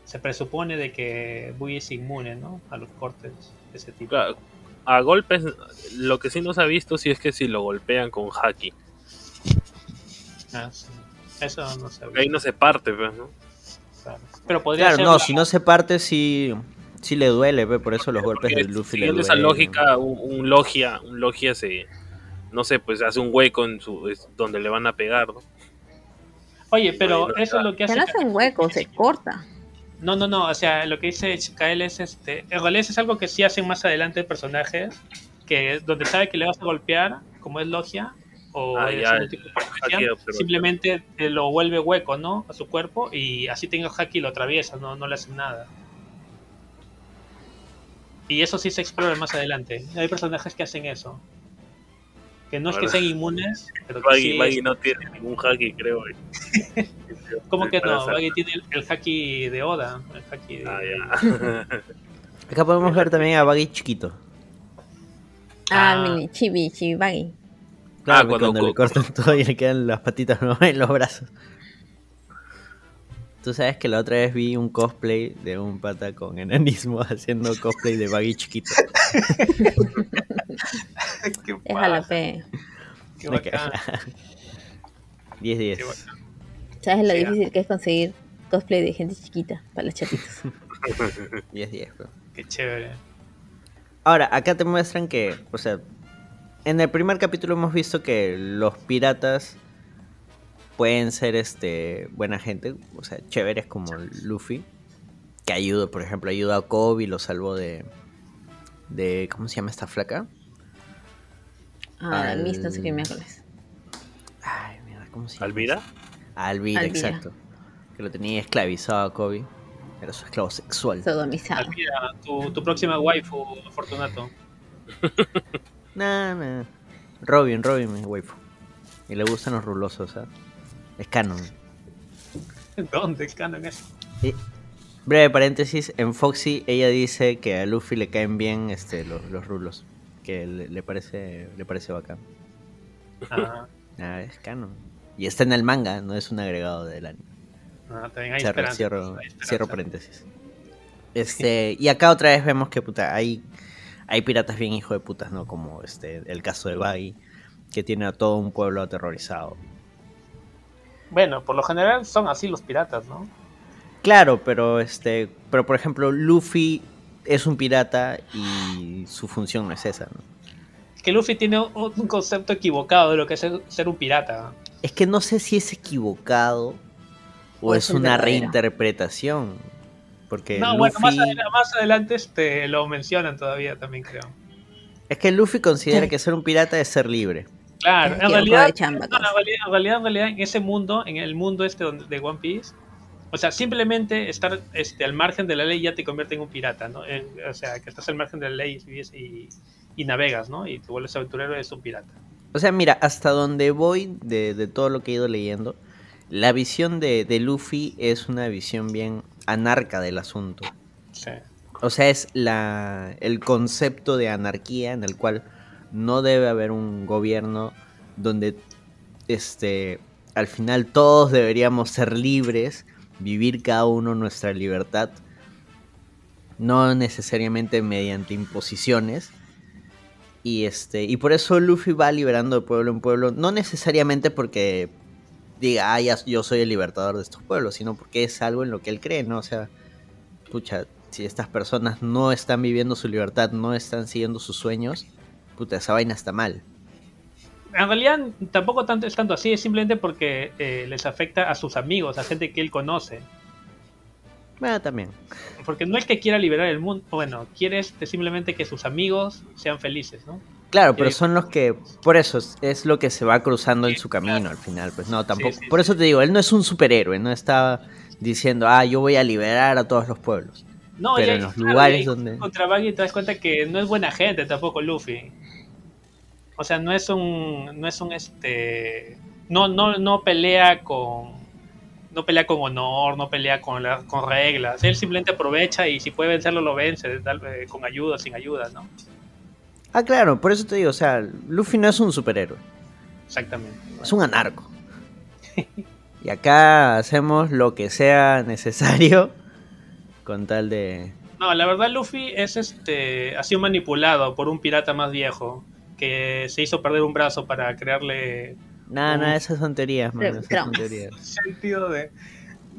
Se presupone de que Bui es inmune, ¿no? A los cortes de ese tipo. Claro, a golpes, lo que sí no se ha visto si es que si lo golpean con haki. Ah, sí. Eso no se ahí no se parte, pues, ¿no? claro. Pero podría Claro, ser no, la- si no se parte, sí, sí le duele, ve, por eso los golpes de Luffy le siguiendo duelen. esa lógica, un, un logia, un logia se, no sé, pues hace un hueco en su, es donde le van a pegar, ¿no? Oye, pero no eso es lo que Se hace... no hace un hueco, se corta. No, no, no, o sea, lo que dice Kael es este, en realidad es algo que sí hacen más adelante personajes, que donde sabe que le vas a golpear, como es logia, o Ah, ya, el simplemente lo vuelve hueco, ¿no? A su cuerpo, y así tenga haki lo atraviesa, no, no le hace nada. Y eso sí se explora más adelante. Hay personajes que hacen eso. Que no es que sean inmunes, pero que Baggy, sí Baggy es- no tiene ningún haki, creo. y- ¿Cómo que no? Baggy tiene el, el haki de Oda. El haki de, Ah, ya. Acá podemos ver también a Baggy chiquito. Ah, Ah. mini, chibi, chibi, baggy. Claro, cuando cuando, le co- cortan todo y le quedan las patitas ¿no? en los brazos. Tú sabes que la otra vez vi un cosplay de un pata con enanismo haciendo cosplay de Baggy chiquito. Qué Déjala, paja, fe. qué Me bacán. 10 10. Qué bacán. ¿Sabes lo Sí, difícil que es conseguir cosplay de gente chiquita para los chatitos? 10 10. bro. Qué chévere. Ahora, acá te muestran que, o sea, en el primer capítulo hemos visto que los piratas pueden ser este buena gente, o sea, chéveres como Luffy, que ayuda, por ejemplo, ayuda a Kobe y lo salvó de de ¿cómo se llama esta flaca? Ah, Al- la Miss, no sé qué miércoles. Ay, mira, ¿cómo se llama? ¿Alvira? Alvira, Alvira. exacto. Que lo tenía esclavizado a Kobe. Era su esclavo sexual. Sodomizado. Almira, tu, tu próxima waifu, Fortunato. Nah, nah. Robin, Robin es waifu. Y le gustan los rulosos, ¿sabes? Es canon. ¿Dónde es canon eso? Y, breve paréntesis, en Foxy ella dice que a Luffy le caen bien este, los, los rulos. Que le, le parece le parece bacán. Ah, Ah, es canon. Y está en el manga, no es un agregado del anime. ah, también hay Cierro, hay cierro paréntesis. Este, y acá otra vez vemos que puta, hay, hay piratas bien hijo de putas, ¿no? Como este, el caso de Baggy, que tiene a todo un pueblo aterrorizado. Bueno, por lo general son así los piratas, ¿no? Claro, pero este, pero por ejemplo, Luffy es un pirata y su función no es esa, ¿no? Que Luffy tiene un concepto equivocado de lo que es ser, un pirata. Es que no sé si es equivocado o, O es una reinterpretación. Porque No, bueno, más, Luffy- adela- más adelante este, lo mencionan todavía también, creo. es que Luffy considera que ser un pirata es ser libre. Claro, en Quiero realidad, jugar de chamba, no, en realidad, en realidad, en realidad, en ese mundo, en el mundo este de One Piece, o sea, simplemente estar este, al margen de la ley ya te convierte en un pirata, ¿no? En- o sea, que estás al margen de la ley y, y, y navegas, ¿no? Y te vuelves aventurero, es un pirata. O sea, mira, hasta donde voy de, de todo lo que he ido leyendo, la visión de, de Luffy es una visión bien anarca del asunto. Sí. O sea, es la, el concepto de anarquía en el cual no debe haber un gobierno donde este, al final todos deberíamos ser libres, vivir cada uno nuestra libertad, no necesariamente mediante imposiciones. Y este, y por eso Luffy va liberando de pueblo en pueblo, no necesariamente porque diga, ah, yo soy el libertador de estos pueblos, sino porque es algo en lo que él cree, ¿no? O sea, pucha, si estas personas no están viviendo su libertad, no están siguiendo sus sueños, puta, esa vaina está mal. En realidad tampoco tanto, es tanto así, es simplemente porque eh, les afecta a sus amigos, a gente que él conoce. Bueno, también. Porque no es que quiera liberar el mundo, bueno, quiere este, simplemente que sus amigos sean felices, ¿no? Claro, pero son los que, por eso es, lo que se va cruzando en su camino claro. al final, pues no, tampoco. sí, por eso te digo, él no es un superhéroe, no está diciendo, ah, yo voy a liberar a todos los pueblos. No, Pero en los lugares donde- Contra Baggy te das cuenta que no es buena gente tampoco Luffy. O sea, no es un. No es un este. No, no, no pelea con. No pelea con honor, no pelea con, la- con reglas. Él simplemente aprovecha y si puede vencerlo, lo vence, tal- eh, con ayuda, sin ayuda, ¿no? Ah, claro, por eso te digo, o sea, Luffy no es un superhéroe, Exactamente. es un anarco. Y acá hacemos lo que sea necesario con tal de... No, la verdad Luffy es este. Ha sido manipulado por un pirata más viejo. Que se hizo perder un brazo para crearle Nada, Mm. nada, esas son teorías, man, esas son teorías. sentido de,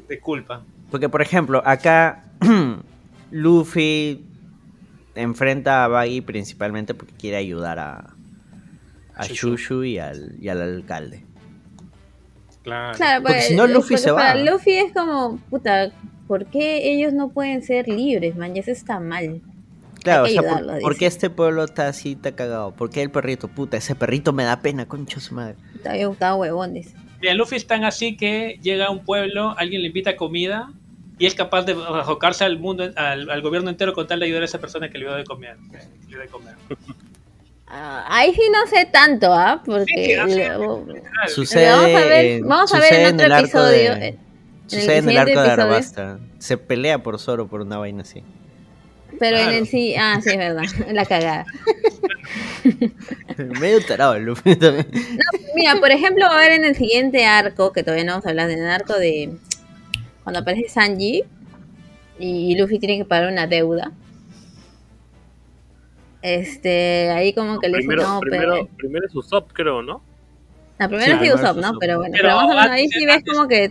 de culpa. Porque, por ejemplo, acá Luffy enfrenta a Baggy principalmente porque quiere ayudar a, a Shushu. Y al, y al alcalde. Claro. Claro, Porque pues, si no, Luffy porque se va. Luffy es como, puta, ¿por qué ellos no pueden ser libres, man? Ya eso está mal. Claro, o sea, por, ayudarlo, ¿por dice. qué este pueblo está así, está cagado? ¿Por qué el perrito? Puta, ese perrito me da pena, concha su madre. Te había gustado huevones. Mira, Luffy es tan así que llega a un pueblo, alguien le invita comida y es capaz de arrojarse al mundo, al, al gobierno entero con tal de ayudar a esa persona que le dio de comer. que le dio de comer. Ah, ahí sí no sé tanto, ¿ah? Porque... Sí, sí, luego- Claro, Sucede, vamos a ver- en- vamos a ver en otro episodio, de- en- sucede en el siguiente arco de episodio. Arabasta. Se pelea por Zoro por una vaina así. Pero en el sí, ah, sí, es verdad, la cagada. Medio tarado el Luffy también. Mira, por ejemplo, a ver en el siguiente arco, que todavía no vamos a hablar del arco de cuando aparece Sanji y Luffy tiene que pagar una deuda. Este, ahí como que le dice, Primero, no, primero, pero... primero es Usopp, creo, ¿no? La primera Sí, es Usopp, ¿no? Pero bueno, Pero pero más o menos ahí sí ves como que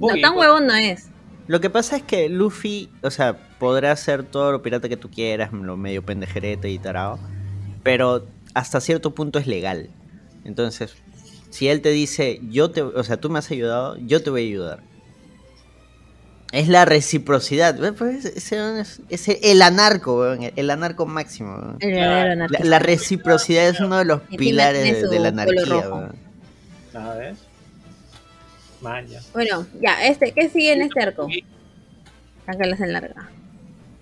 no tan pues. huevón no es. Lo que pasa es que Luffy, o sea, podrá ser todo lo pirata que tú quieras, lo medio pendejerete y tarado, pero hasta cierto punto es legal. Entonces, si él te dice, yo te, o sea, tú me has ayudado, yo te voy a ayudar. Es la reciprocidad. Pues ese es, es el anarco, weón, el anarco máximo. weón. El La, reciprocidad es uno de los pilares de, la anarquía. A ver. Maña. Bueno, ya, este, ¿qué sigue en este arco? Acá la hacen larga.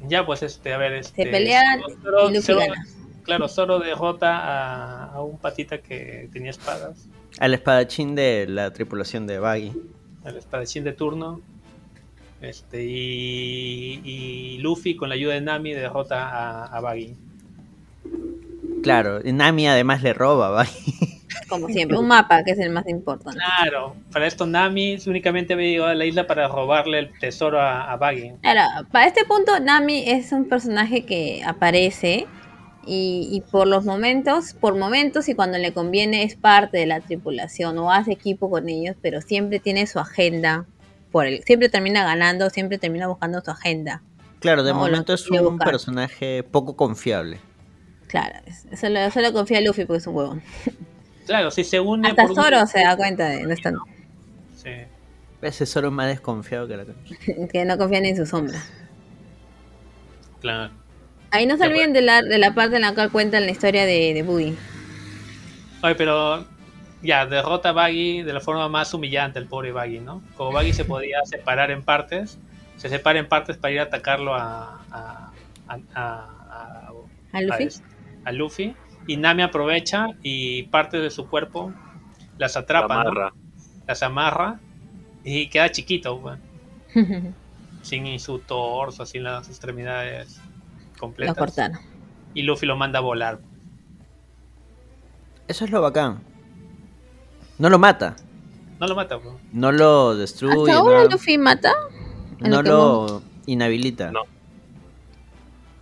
Ya, pues, este, a ver, este... Se pelean Zoro- y Luffy Zoro- gana. Claro, Zoro derrota a, a un patita que tenía espadas, Al espadachín de la tripulación de Baggy. al espadachín de turno. Este, y, y Luffy, con la ayuda de Nami, derrota a, a Baggy. Claro, Nami además le roba a Baggy. Como siempre, un mapa que es el más importante. Claro, para esto Nami únicamente había llegado a la isla para robarle el tesoro a, a Baggy. Claro, para este punto Nami es un personaje que aparece y, y por los momentos, por momentos y cuando le conviene es parte de la tripulación o hace equipo con ellos, pero siempre tiene su agenda. Por el, siempre termina ganando, siempre termina buscando su agenda. Claro, de No, momento es un buscar. personaje poco confiable. Claro, solo, solo confía Luffy porque es un huevón. Claro, si se une Hasta por un- Zoro se da cuenta de no están- Sí. Ese Zoro es más desconfiado que la que no confía ni en su sombra. Claro. Ahí no se olviden de la, de la parte en la cual cuentan la historia de, de Boogie. Oye, pero ya, derrota a Baggy de la forma más humillante, el pobre Baggy, ¿no? Como Baggy se podía separar en partes, se separa en partes para ir a atacarlo a, a, a, a- ¿A Luffy? a Luffy. Y Nami aprovecha y parte de su cuerpo las La atrapa, las amarra y queda chiquito, pues, sin su torso, sin las extremidades Lo completas. cortaron. Y Luffy lo manda a volar. Eso es lo bacán. No lo mata, No lo mata, pues. no lo destruye, ¿Hasta ahora no, Luffy mata? no lo lo inhabilita. No.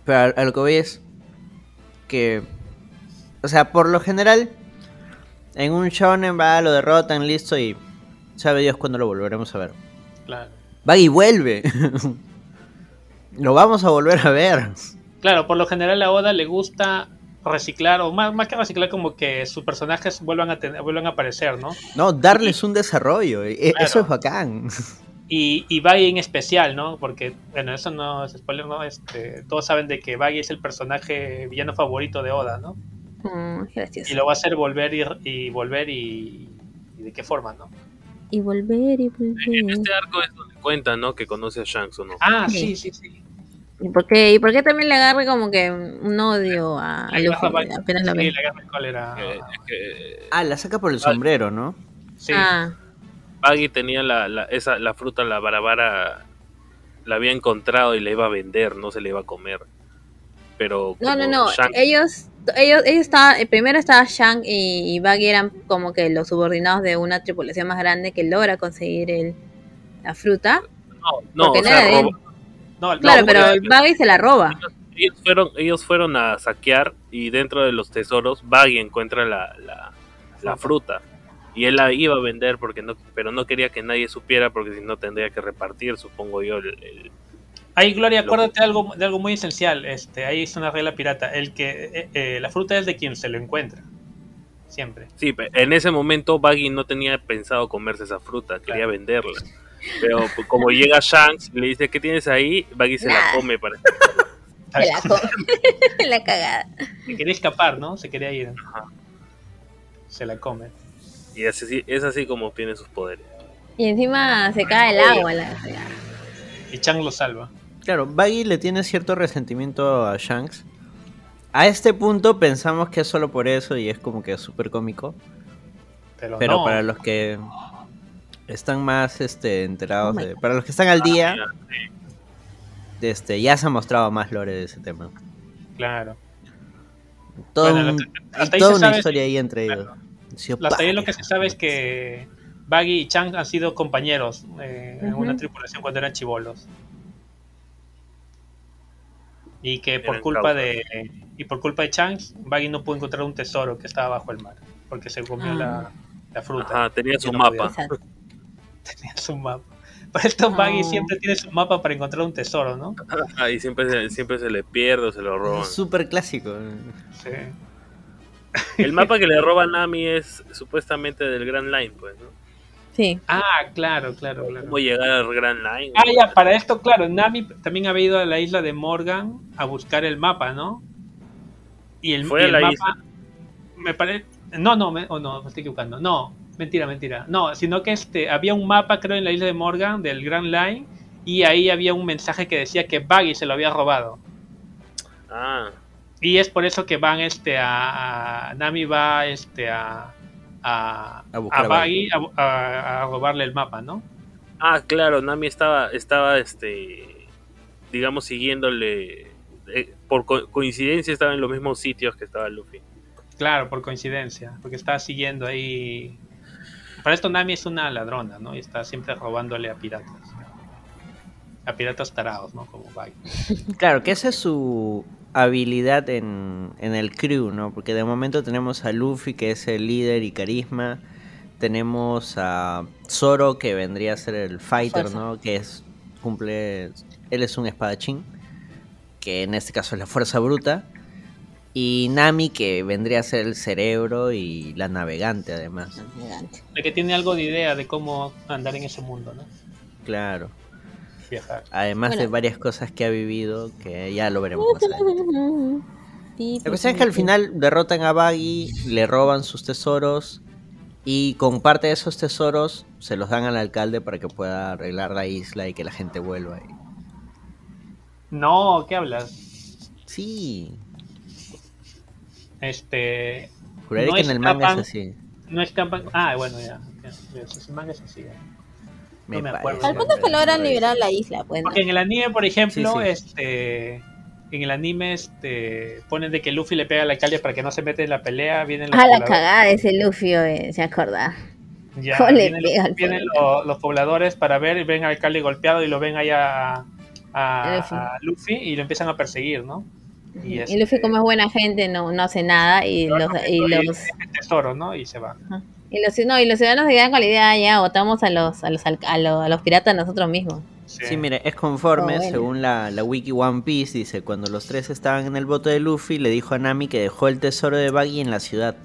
Pero a, a lo que voy es que, o sea, por lo general, en un shonen va, lo derrotan, listo, y sabe Dios cuándo lo volveremos a ver. Claro. Baggy vuelve. lo vamos a volver a ver. Claro, por lo general a Oda le gusta reciclar, o más, más que reciclar, como que sus personajes vuelvan a, tener, vuelvan a aparecer, ¿no? No, darles un desarrollo. e- Claro. Eso es bacán. Y, y Baggy en especial, ¿no? Porque, bueno, eso no es spoiler, ¿no? Este, todos saben de que Baggy es el personaje villano favorito de Oda, ¿no? Mm. Y lo va a hacer volver y, y volver y, y de qué forma, ¿no? Y volver y En volver. este arco es donde cuenta, ¿no? Que conoce a Shanks o no. Ah, Sí. sí, sí, sí. ¿Y por qué, ¿Y por qué también le agarre como que un odio a, a Luffy? Sí, le agarra el cólera. Que- que Ah, la saca por el sombrero, ¿no? Sí. Ah, Baggy tenía la, la, esa, la fruta, la barabara, la había encontrado y la iba a vender, no se la iba a comer. Pero no, no, no. Shanks- Ellos, ellos, ellos estaban, eh, primero estaba Shang y, y Baggy eran como que los subordinados de una tripulación más grande que logra conseguir el, la fruta. no, no, o no sea, roba- No, Claro, no, pero Baggy se la roba. ellos fueron, ellos fueron a saquear y dentro de los tesoros Baggy encuentra la, la, la fruta. Y él la iba a vender porque no, pero no quería que nadie supiera porque si no tendría que repartir, supongo yo, el, el- Ahí, Gloria, Lo acuérdate de algo, de algo muy esencial. Este, ahí es una regla pirata. El que eh, eh, la fruta es de quien se lo encuentra. Siempre. Sí, en ese momento Baggy no tenía pensado comerse esa fruta, quería Claro. venderla. Pero pues, como llega Shanks y le dice, ¿qué tienes ahí? Baggy se la come para... Se la come. la cagada. Se quería escapar, ¿no? Se quería ir. Ajá. Se la come. Y es así, es así como obtiene sus poderes. Y encima se cae el agua. La, Y Chang lo salva. Claro, Baggy le tiene cierto resentimiento a Shanks. A este punto pensamos que es solo por eso y es como que súper cómico. Pero, Pero no. para los que están más este, enterados, Oh de- para los que están al día, Ah, este, ya se ha mostrado más lore de ese tema. Claro. Todo Bueno, un- hasta- hay toda una historia ahí entre claro. ellos. Hasta ahí lo que se sabe es que Baggy y Chang han sido compañeros eh, en una tripulación cuando eran chivolos. Y que por culpa de y por culpa de Chang, Baggy no pudo encontrar un tesoro que estaba bajo el mar, porque se comió Ah. la, la fruta. Ajá, tenía su no mapa. podía. Tenía su mapa. Por esto Baggy No. siempre tiene su mapa para encontrar un tesoro, ¿no? Ajá, y siempre se, siempre se le pierde o se lo roban. Es súper clásico. Sí. El mapa que le roba Nami es supuestamente del Grand Line, pues, ¿no? Sí. Ah, claro, claro, claro. ¿Cómo llegar al Grand Line? Ah, ya, para esto, claro, Nami también había ido a la isla de Morgan a buscar el mapa, ¿no? Y el, Fue y el la mapa, isla. me parece, no, no, me, oh, no, me estoy equivocando, no, mentira, mentira, no, sino que este, había un mapa, creo, en la isla de Morgan del Grand Line y ahí había un mensaje que decía que Baggy se lo había robado. Ah, Y es por eso que van este a, a- Nami va este a a, A Baggy a, a- a robarle el mapa, ¿no? ah, claro, Nami estaba, estaba, este, digamos, siguiéndole. eh, por co- coincidencia estaba en los mismos sitios que estaba Luffy. Claro, por coincidencia, porque estaba siguiendo ahí. Para esto Nami es una ladrona, ¿no? Y está siempre robándole a piratas. A piratas tarados, ¿no? Como Baggy. Claro, que esa es su habilidad en, en el crew, ¿no? Porque de momento tenemos a Luffy, que es el líder y carisma. Tenemos a Zoro, que vendría a ser el fighter, Fuerza. ¿no? Que es, cumple, él es un espadachín, que en este caso es la fuerza bruta. Y Nami, que vendría a ser el cerebro y la navegante, además. La que tiene algo de idea de cómo andar en ese mundo, ¿no? Claro. Viajar. Además de varias cosas que ha vivido, que ya lo veremos más adelante. La cuestión es que al final derrotan a Baggy, le roban sus tesoros y con parte de esos tesoros se los dan al alcalde para que pueda arreglar la isla y que la gente vuelva ahí. No, ¿qué hablas? Sí, Este. juraré No que en el manga escapan. es así. No escapan. Ah, bueno, ya. ya, ya, ese manga es así. ya. Me, me parece. acuerdo. Al punto que logran liberar la isla, pues. ¿no? Porque en el anime, por ejemplo, Sí, sí. este. En el anime, este. Ponen de que Luffy le pega al alcalde para que no se mete en la pelea. Vienen los Ah, la pobladores- cagada ese Luffy, oye, se acuerda. Ya, ¿Cómo le vienen, al vienen los, los pobladores para ver y ven al alcalde golpeado y lo ven allá a, Luffy. a Luffy y lo empiezan a perseguir, ¿no? Y, Y este, Luffy, como es buena gente, no, no hace nada. Y lo- los, y lo- los, el tesoro, ¿no? Y se va. Y los, no, y los ciudadanos se quedan con la idea, ya, votamos a los, a los, a los, a los piratas nosotros mismos. Sí, mire, es conforme, Oh, bueno. según la, la wiki One Piece, dice, cuando los tres estaban en el bote de Luffy, le dijo a Nami que dejó el tesoro de Baggy en la ciudad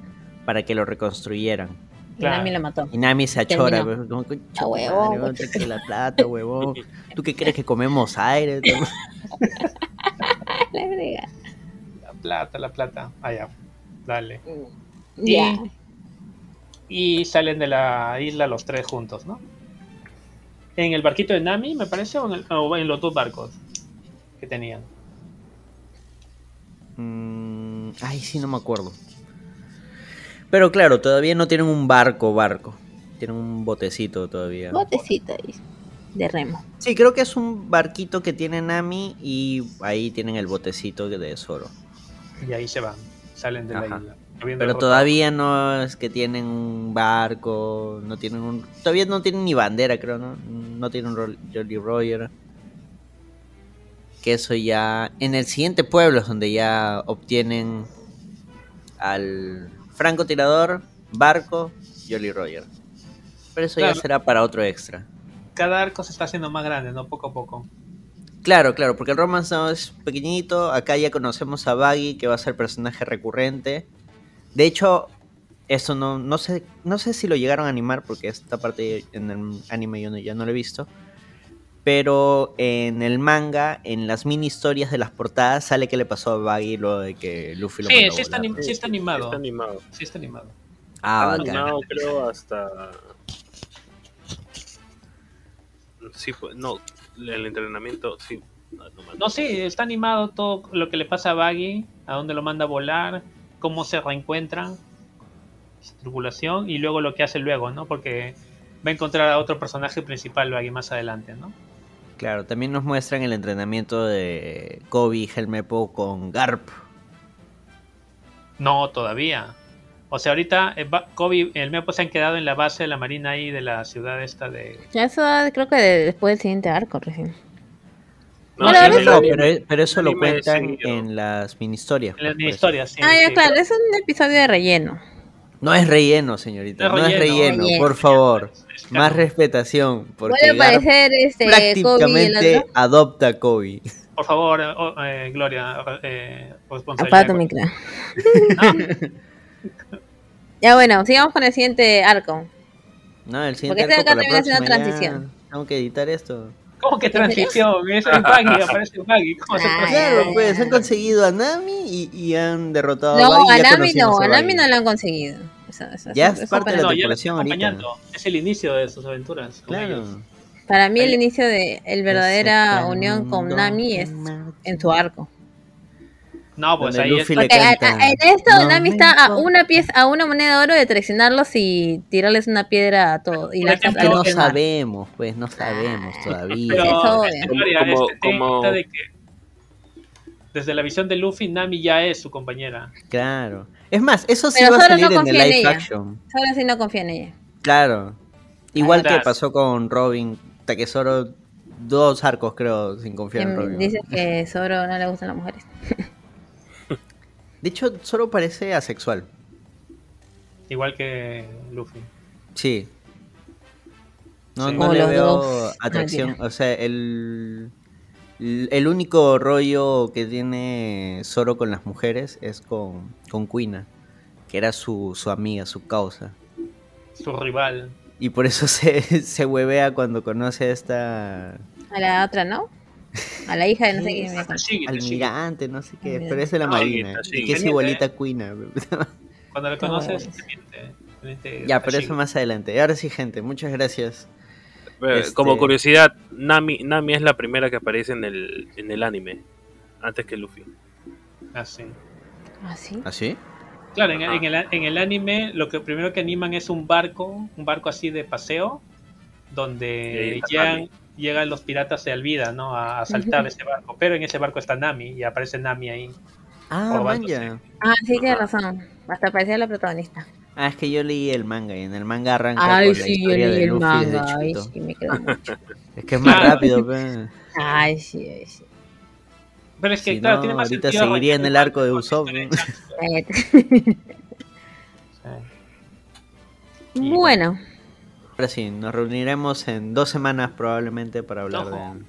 para que lo reconstruyeran. Y. Nami lo mató. Y Nami se achora, pues, como, "Concha Ah, tu huevón, madre, te la plata, huevón. ¿Tú qué crees que comemos aire? La plata, la plata. Allá. Dale. Ya. Y salen de la isla los tres juntos, ¿no? En el barquito de Nami, me parece, o en, el- o en los dos barcos que tenían. Mm, ay, sí, no me acuerdo. Pero claro, todavía no tienen un barco, barco. Tienen un botecito todavía. Botecito de remo. Sí, creo que es un barquito que tiene Nami y ahí tienen el botecito de Zoro. Y ahí se van. Salen de la isla. Pero todavía no es que tienen un barco, no tienen un... Todavía no tienen ni bandera, creo, ¿no? No tienen un Jolly Roger. Que eso ya... En el siguiente pueblo es donde ya obtienen al francotirador, barco, Jolly Roger. Pero eso ya será para otro extra. Cada arco se está haciendo más grande, ¿no? Poco a poco. Claro, claro, porque el romance no es pequeñito. Acá ya conocemos a Baggy, que va a ser personaje recurrente. De hecho, eso no, no sé, no sé si lo llegaron a animar, porque esta parte en el anime yo no- ya no lo he visto. Pero en el manga, en las mini historias de las portadas, sale que le pasó a Baggy luego de que Luffy lo Sí, sí está, anim- sí está animado. Está animado. Sí está animado. Ah, Está bacán. animado, creo, hasta. Sí, no. El entrenamiento, sí. No, No, sí, está animado todo lo que le pasa a Baggy, a dónde lo manda a volar, cómo se reencuentran, su tripulación y luego lo que hace luego, ¿no? Porque va a encontrar a otro personaje principal Baggy más adelante, ¿no? Claro, también nos muestran el entrenamiento de Kobe y Helmepo con Garp. No, todavía. O sea, ahorita eh, Kobe y el Mepo se han quedado en la base de la marina ahí de la ciudad esta de... Ya Eso creo que de- después del siguiente arco, recién. No, sí, No, pero, pero eso lo cuentan en las mini historias. En las pues, eso. historias, sí. ah, ya, sí. claro, es un episodio de relleno. No es relleno, señorita. No No es es relleno. relleno, Relleno. por favor. Es Más respetación. Porque Puede Garp aparecer este Kobe prácticamente otro. adopta a Kobe. Por favor, eh, oh, eh, Gloria, eh, Apaga tu responsabilidad. micro. Ya bueno, sigamos con el siguiente arco. No, el siguiente Porque este arco acá para la termina siendo próxima ya transición. Tengo que editar esto. ¿Cómo que transición? Es el Baggy, aparece Baggy. ¿Cómo se? Claro, pues han conseguido a Nami y, y han derrotado a No, Baggy. a Nami no, a Nami no lo han conseguido. Esa- esa- Ya es parte de la tripulación ahorita. Es el inicio de sus aventuras. Claro. Para mí el inicio de el verdadera unión con Nami es en su arco. No, pues ahí Luffy es, le Porque a- canta, a- en esto "No Nami me está a importa". una pieza, a una moneda de oro de traicionarlos y tirarles una piedra a todos. Y ejemplo, Que no que sabemos, pues no sabemos todavía. pero Eso, esta historia Como- es que como- de que desde la visión de Luffy, Nami ya es su compañera. Claro. Es más, eso sí Pero va a Zoro no salir en el en live action. Ahora sí no confía en ella. Claro. Igual que pasó con Robin, Takesoro, dos arcos creo, sin confiar en Que Robin. Dice que Zoro no le gustan las mujeres. De hecho, solo parece asexual. Igual que Luffy. Sí. No, Sí. no le veo dos. atracción. O sea, el, el único rollo que tiene Zoro con las mujeres es con, con Kuina, que era su, su amiga, su causa. Su rival. Y por eso se, se huevea cuando conoce a esta A la otra, ¿no? A la hija de no sé quién. almirante, no sé qué, pero es de la Ah, marina, y que es igualita ¿eh? a Kuina. Cuando lo Qué conoces, te miente. Ya, pero eso más adelante. Ahora sí, gente, muchas gracias. Eh, Este- Como curiosidad, Nami, Nami es la primera que aparece en el, en el anime, antes que Luffy. Ah, sí. ¿Ah, sí? ¿Así? Claro, en, en el, en el anime lo que primero que animan es un barco, un barco así de paseo, donde está llegan, los piratas de Alvida, ¿no? A, a saltar ese barco. Pero en ese barco está Nami y aparece Nami ahí. Ah, manja. Ah, sí, tienes razón. Hasta parecía la protagonista. Ah, es que yo leí el manga y en el manga arranca Ay, con la sí, yo historia leí de el Luffy manga. Ay, sí, me quedó mucho. Es que es más rápido, pe. Ay, sí, ay, sí. Pero es que, Si claro, no, tiene más ahorita sentido seguiría en el arco de la Usopp, Bueno, Ahora sí, nos reuniremos en dos semanas probablemente para hablar Ojo. de...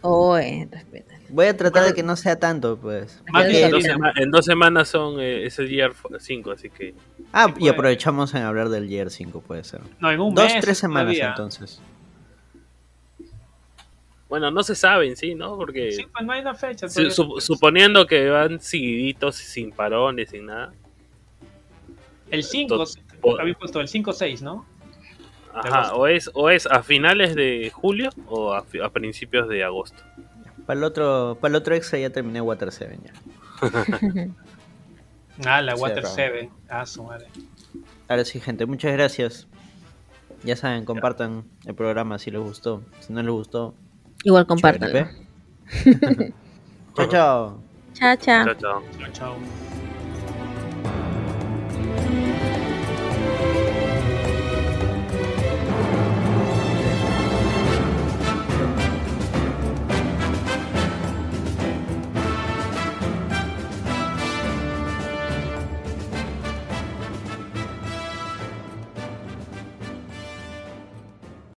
oye, respeta. Voy a tratar de que no sea tanto, pues. En dos, en semanas son eh, es el Year 5, así que Ah, Sí, y puede. aprovechamos en hablar del Year 5, puede ser. No, en un Dos, mes tres semanas todavía. entonces. bueno, no se sabe en sí, ¿no? Porque Sí, pues no hay una fecha. su- suponiendo que van seguiditos sin parones, sin nada. el 5, to- había puesto el 5-6, ¿no? Ajá, o es, o es a finales de julio o a, principios de agosto. Para el otro, para el otro extra ya terminé Water 7 ya. Ah, la Water Raúl. 7. Ah, su madre. Ahora sí, gente, muchas gracias. Ya saben, compartan el programa si les gustó. Si no les gustó, Igual compártanlo. pe. chao, chao. Chao, chao. Chao, chao. Chao, chao.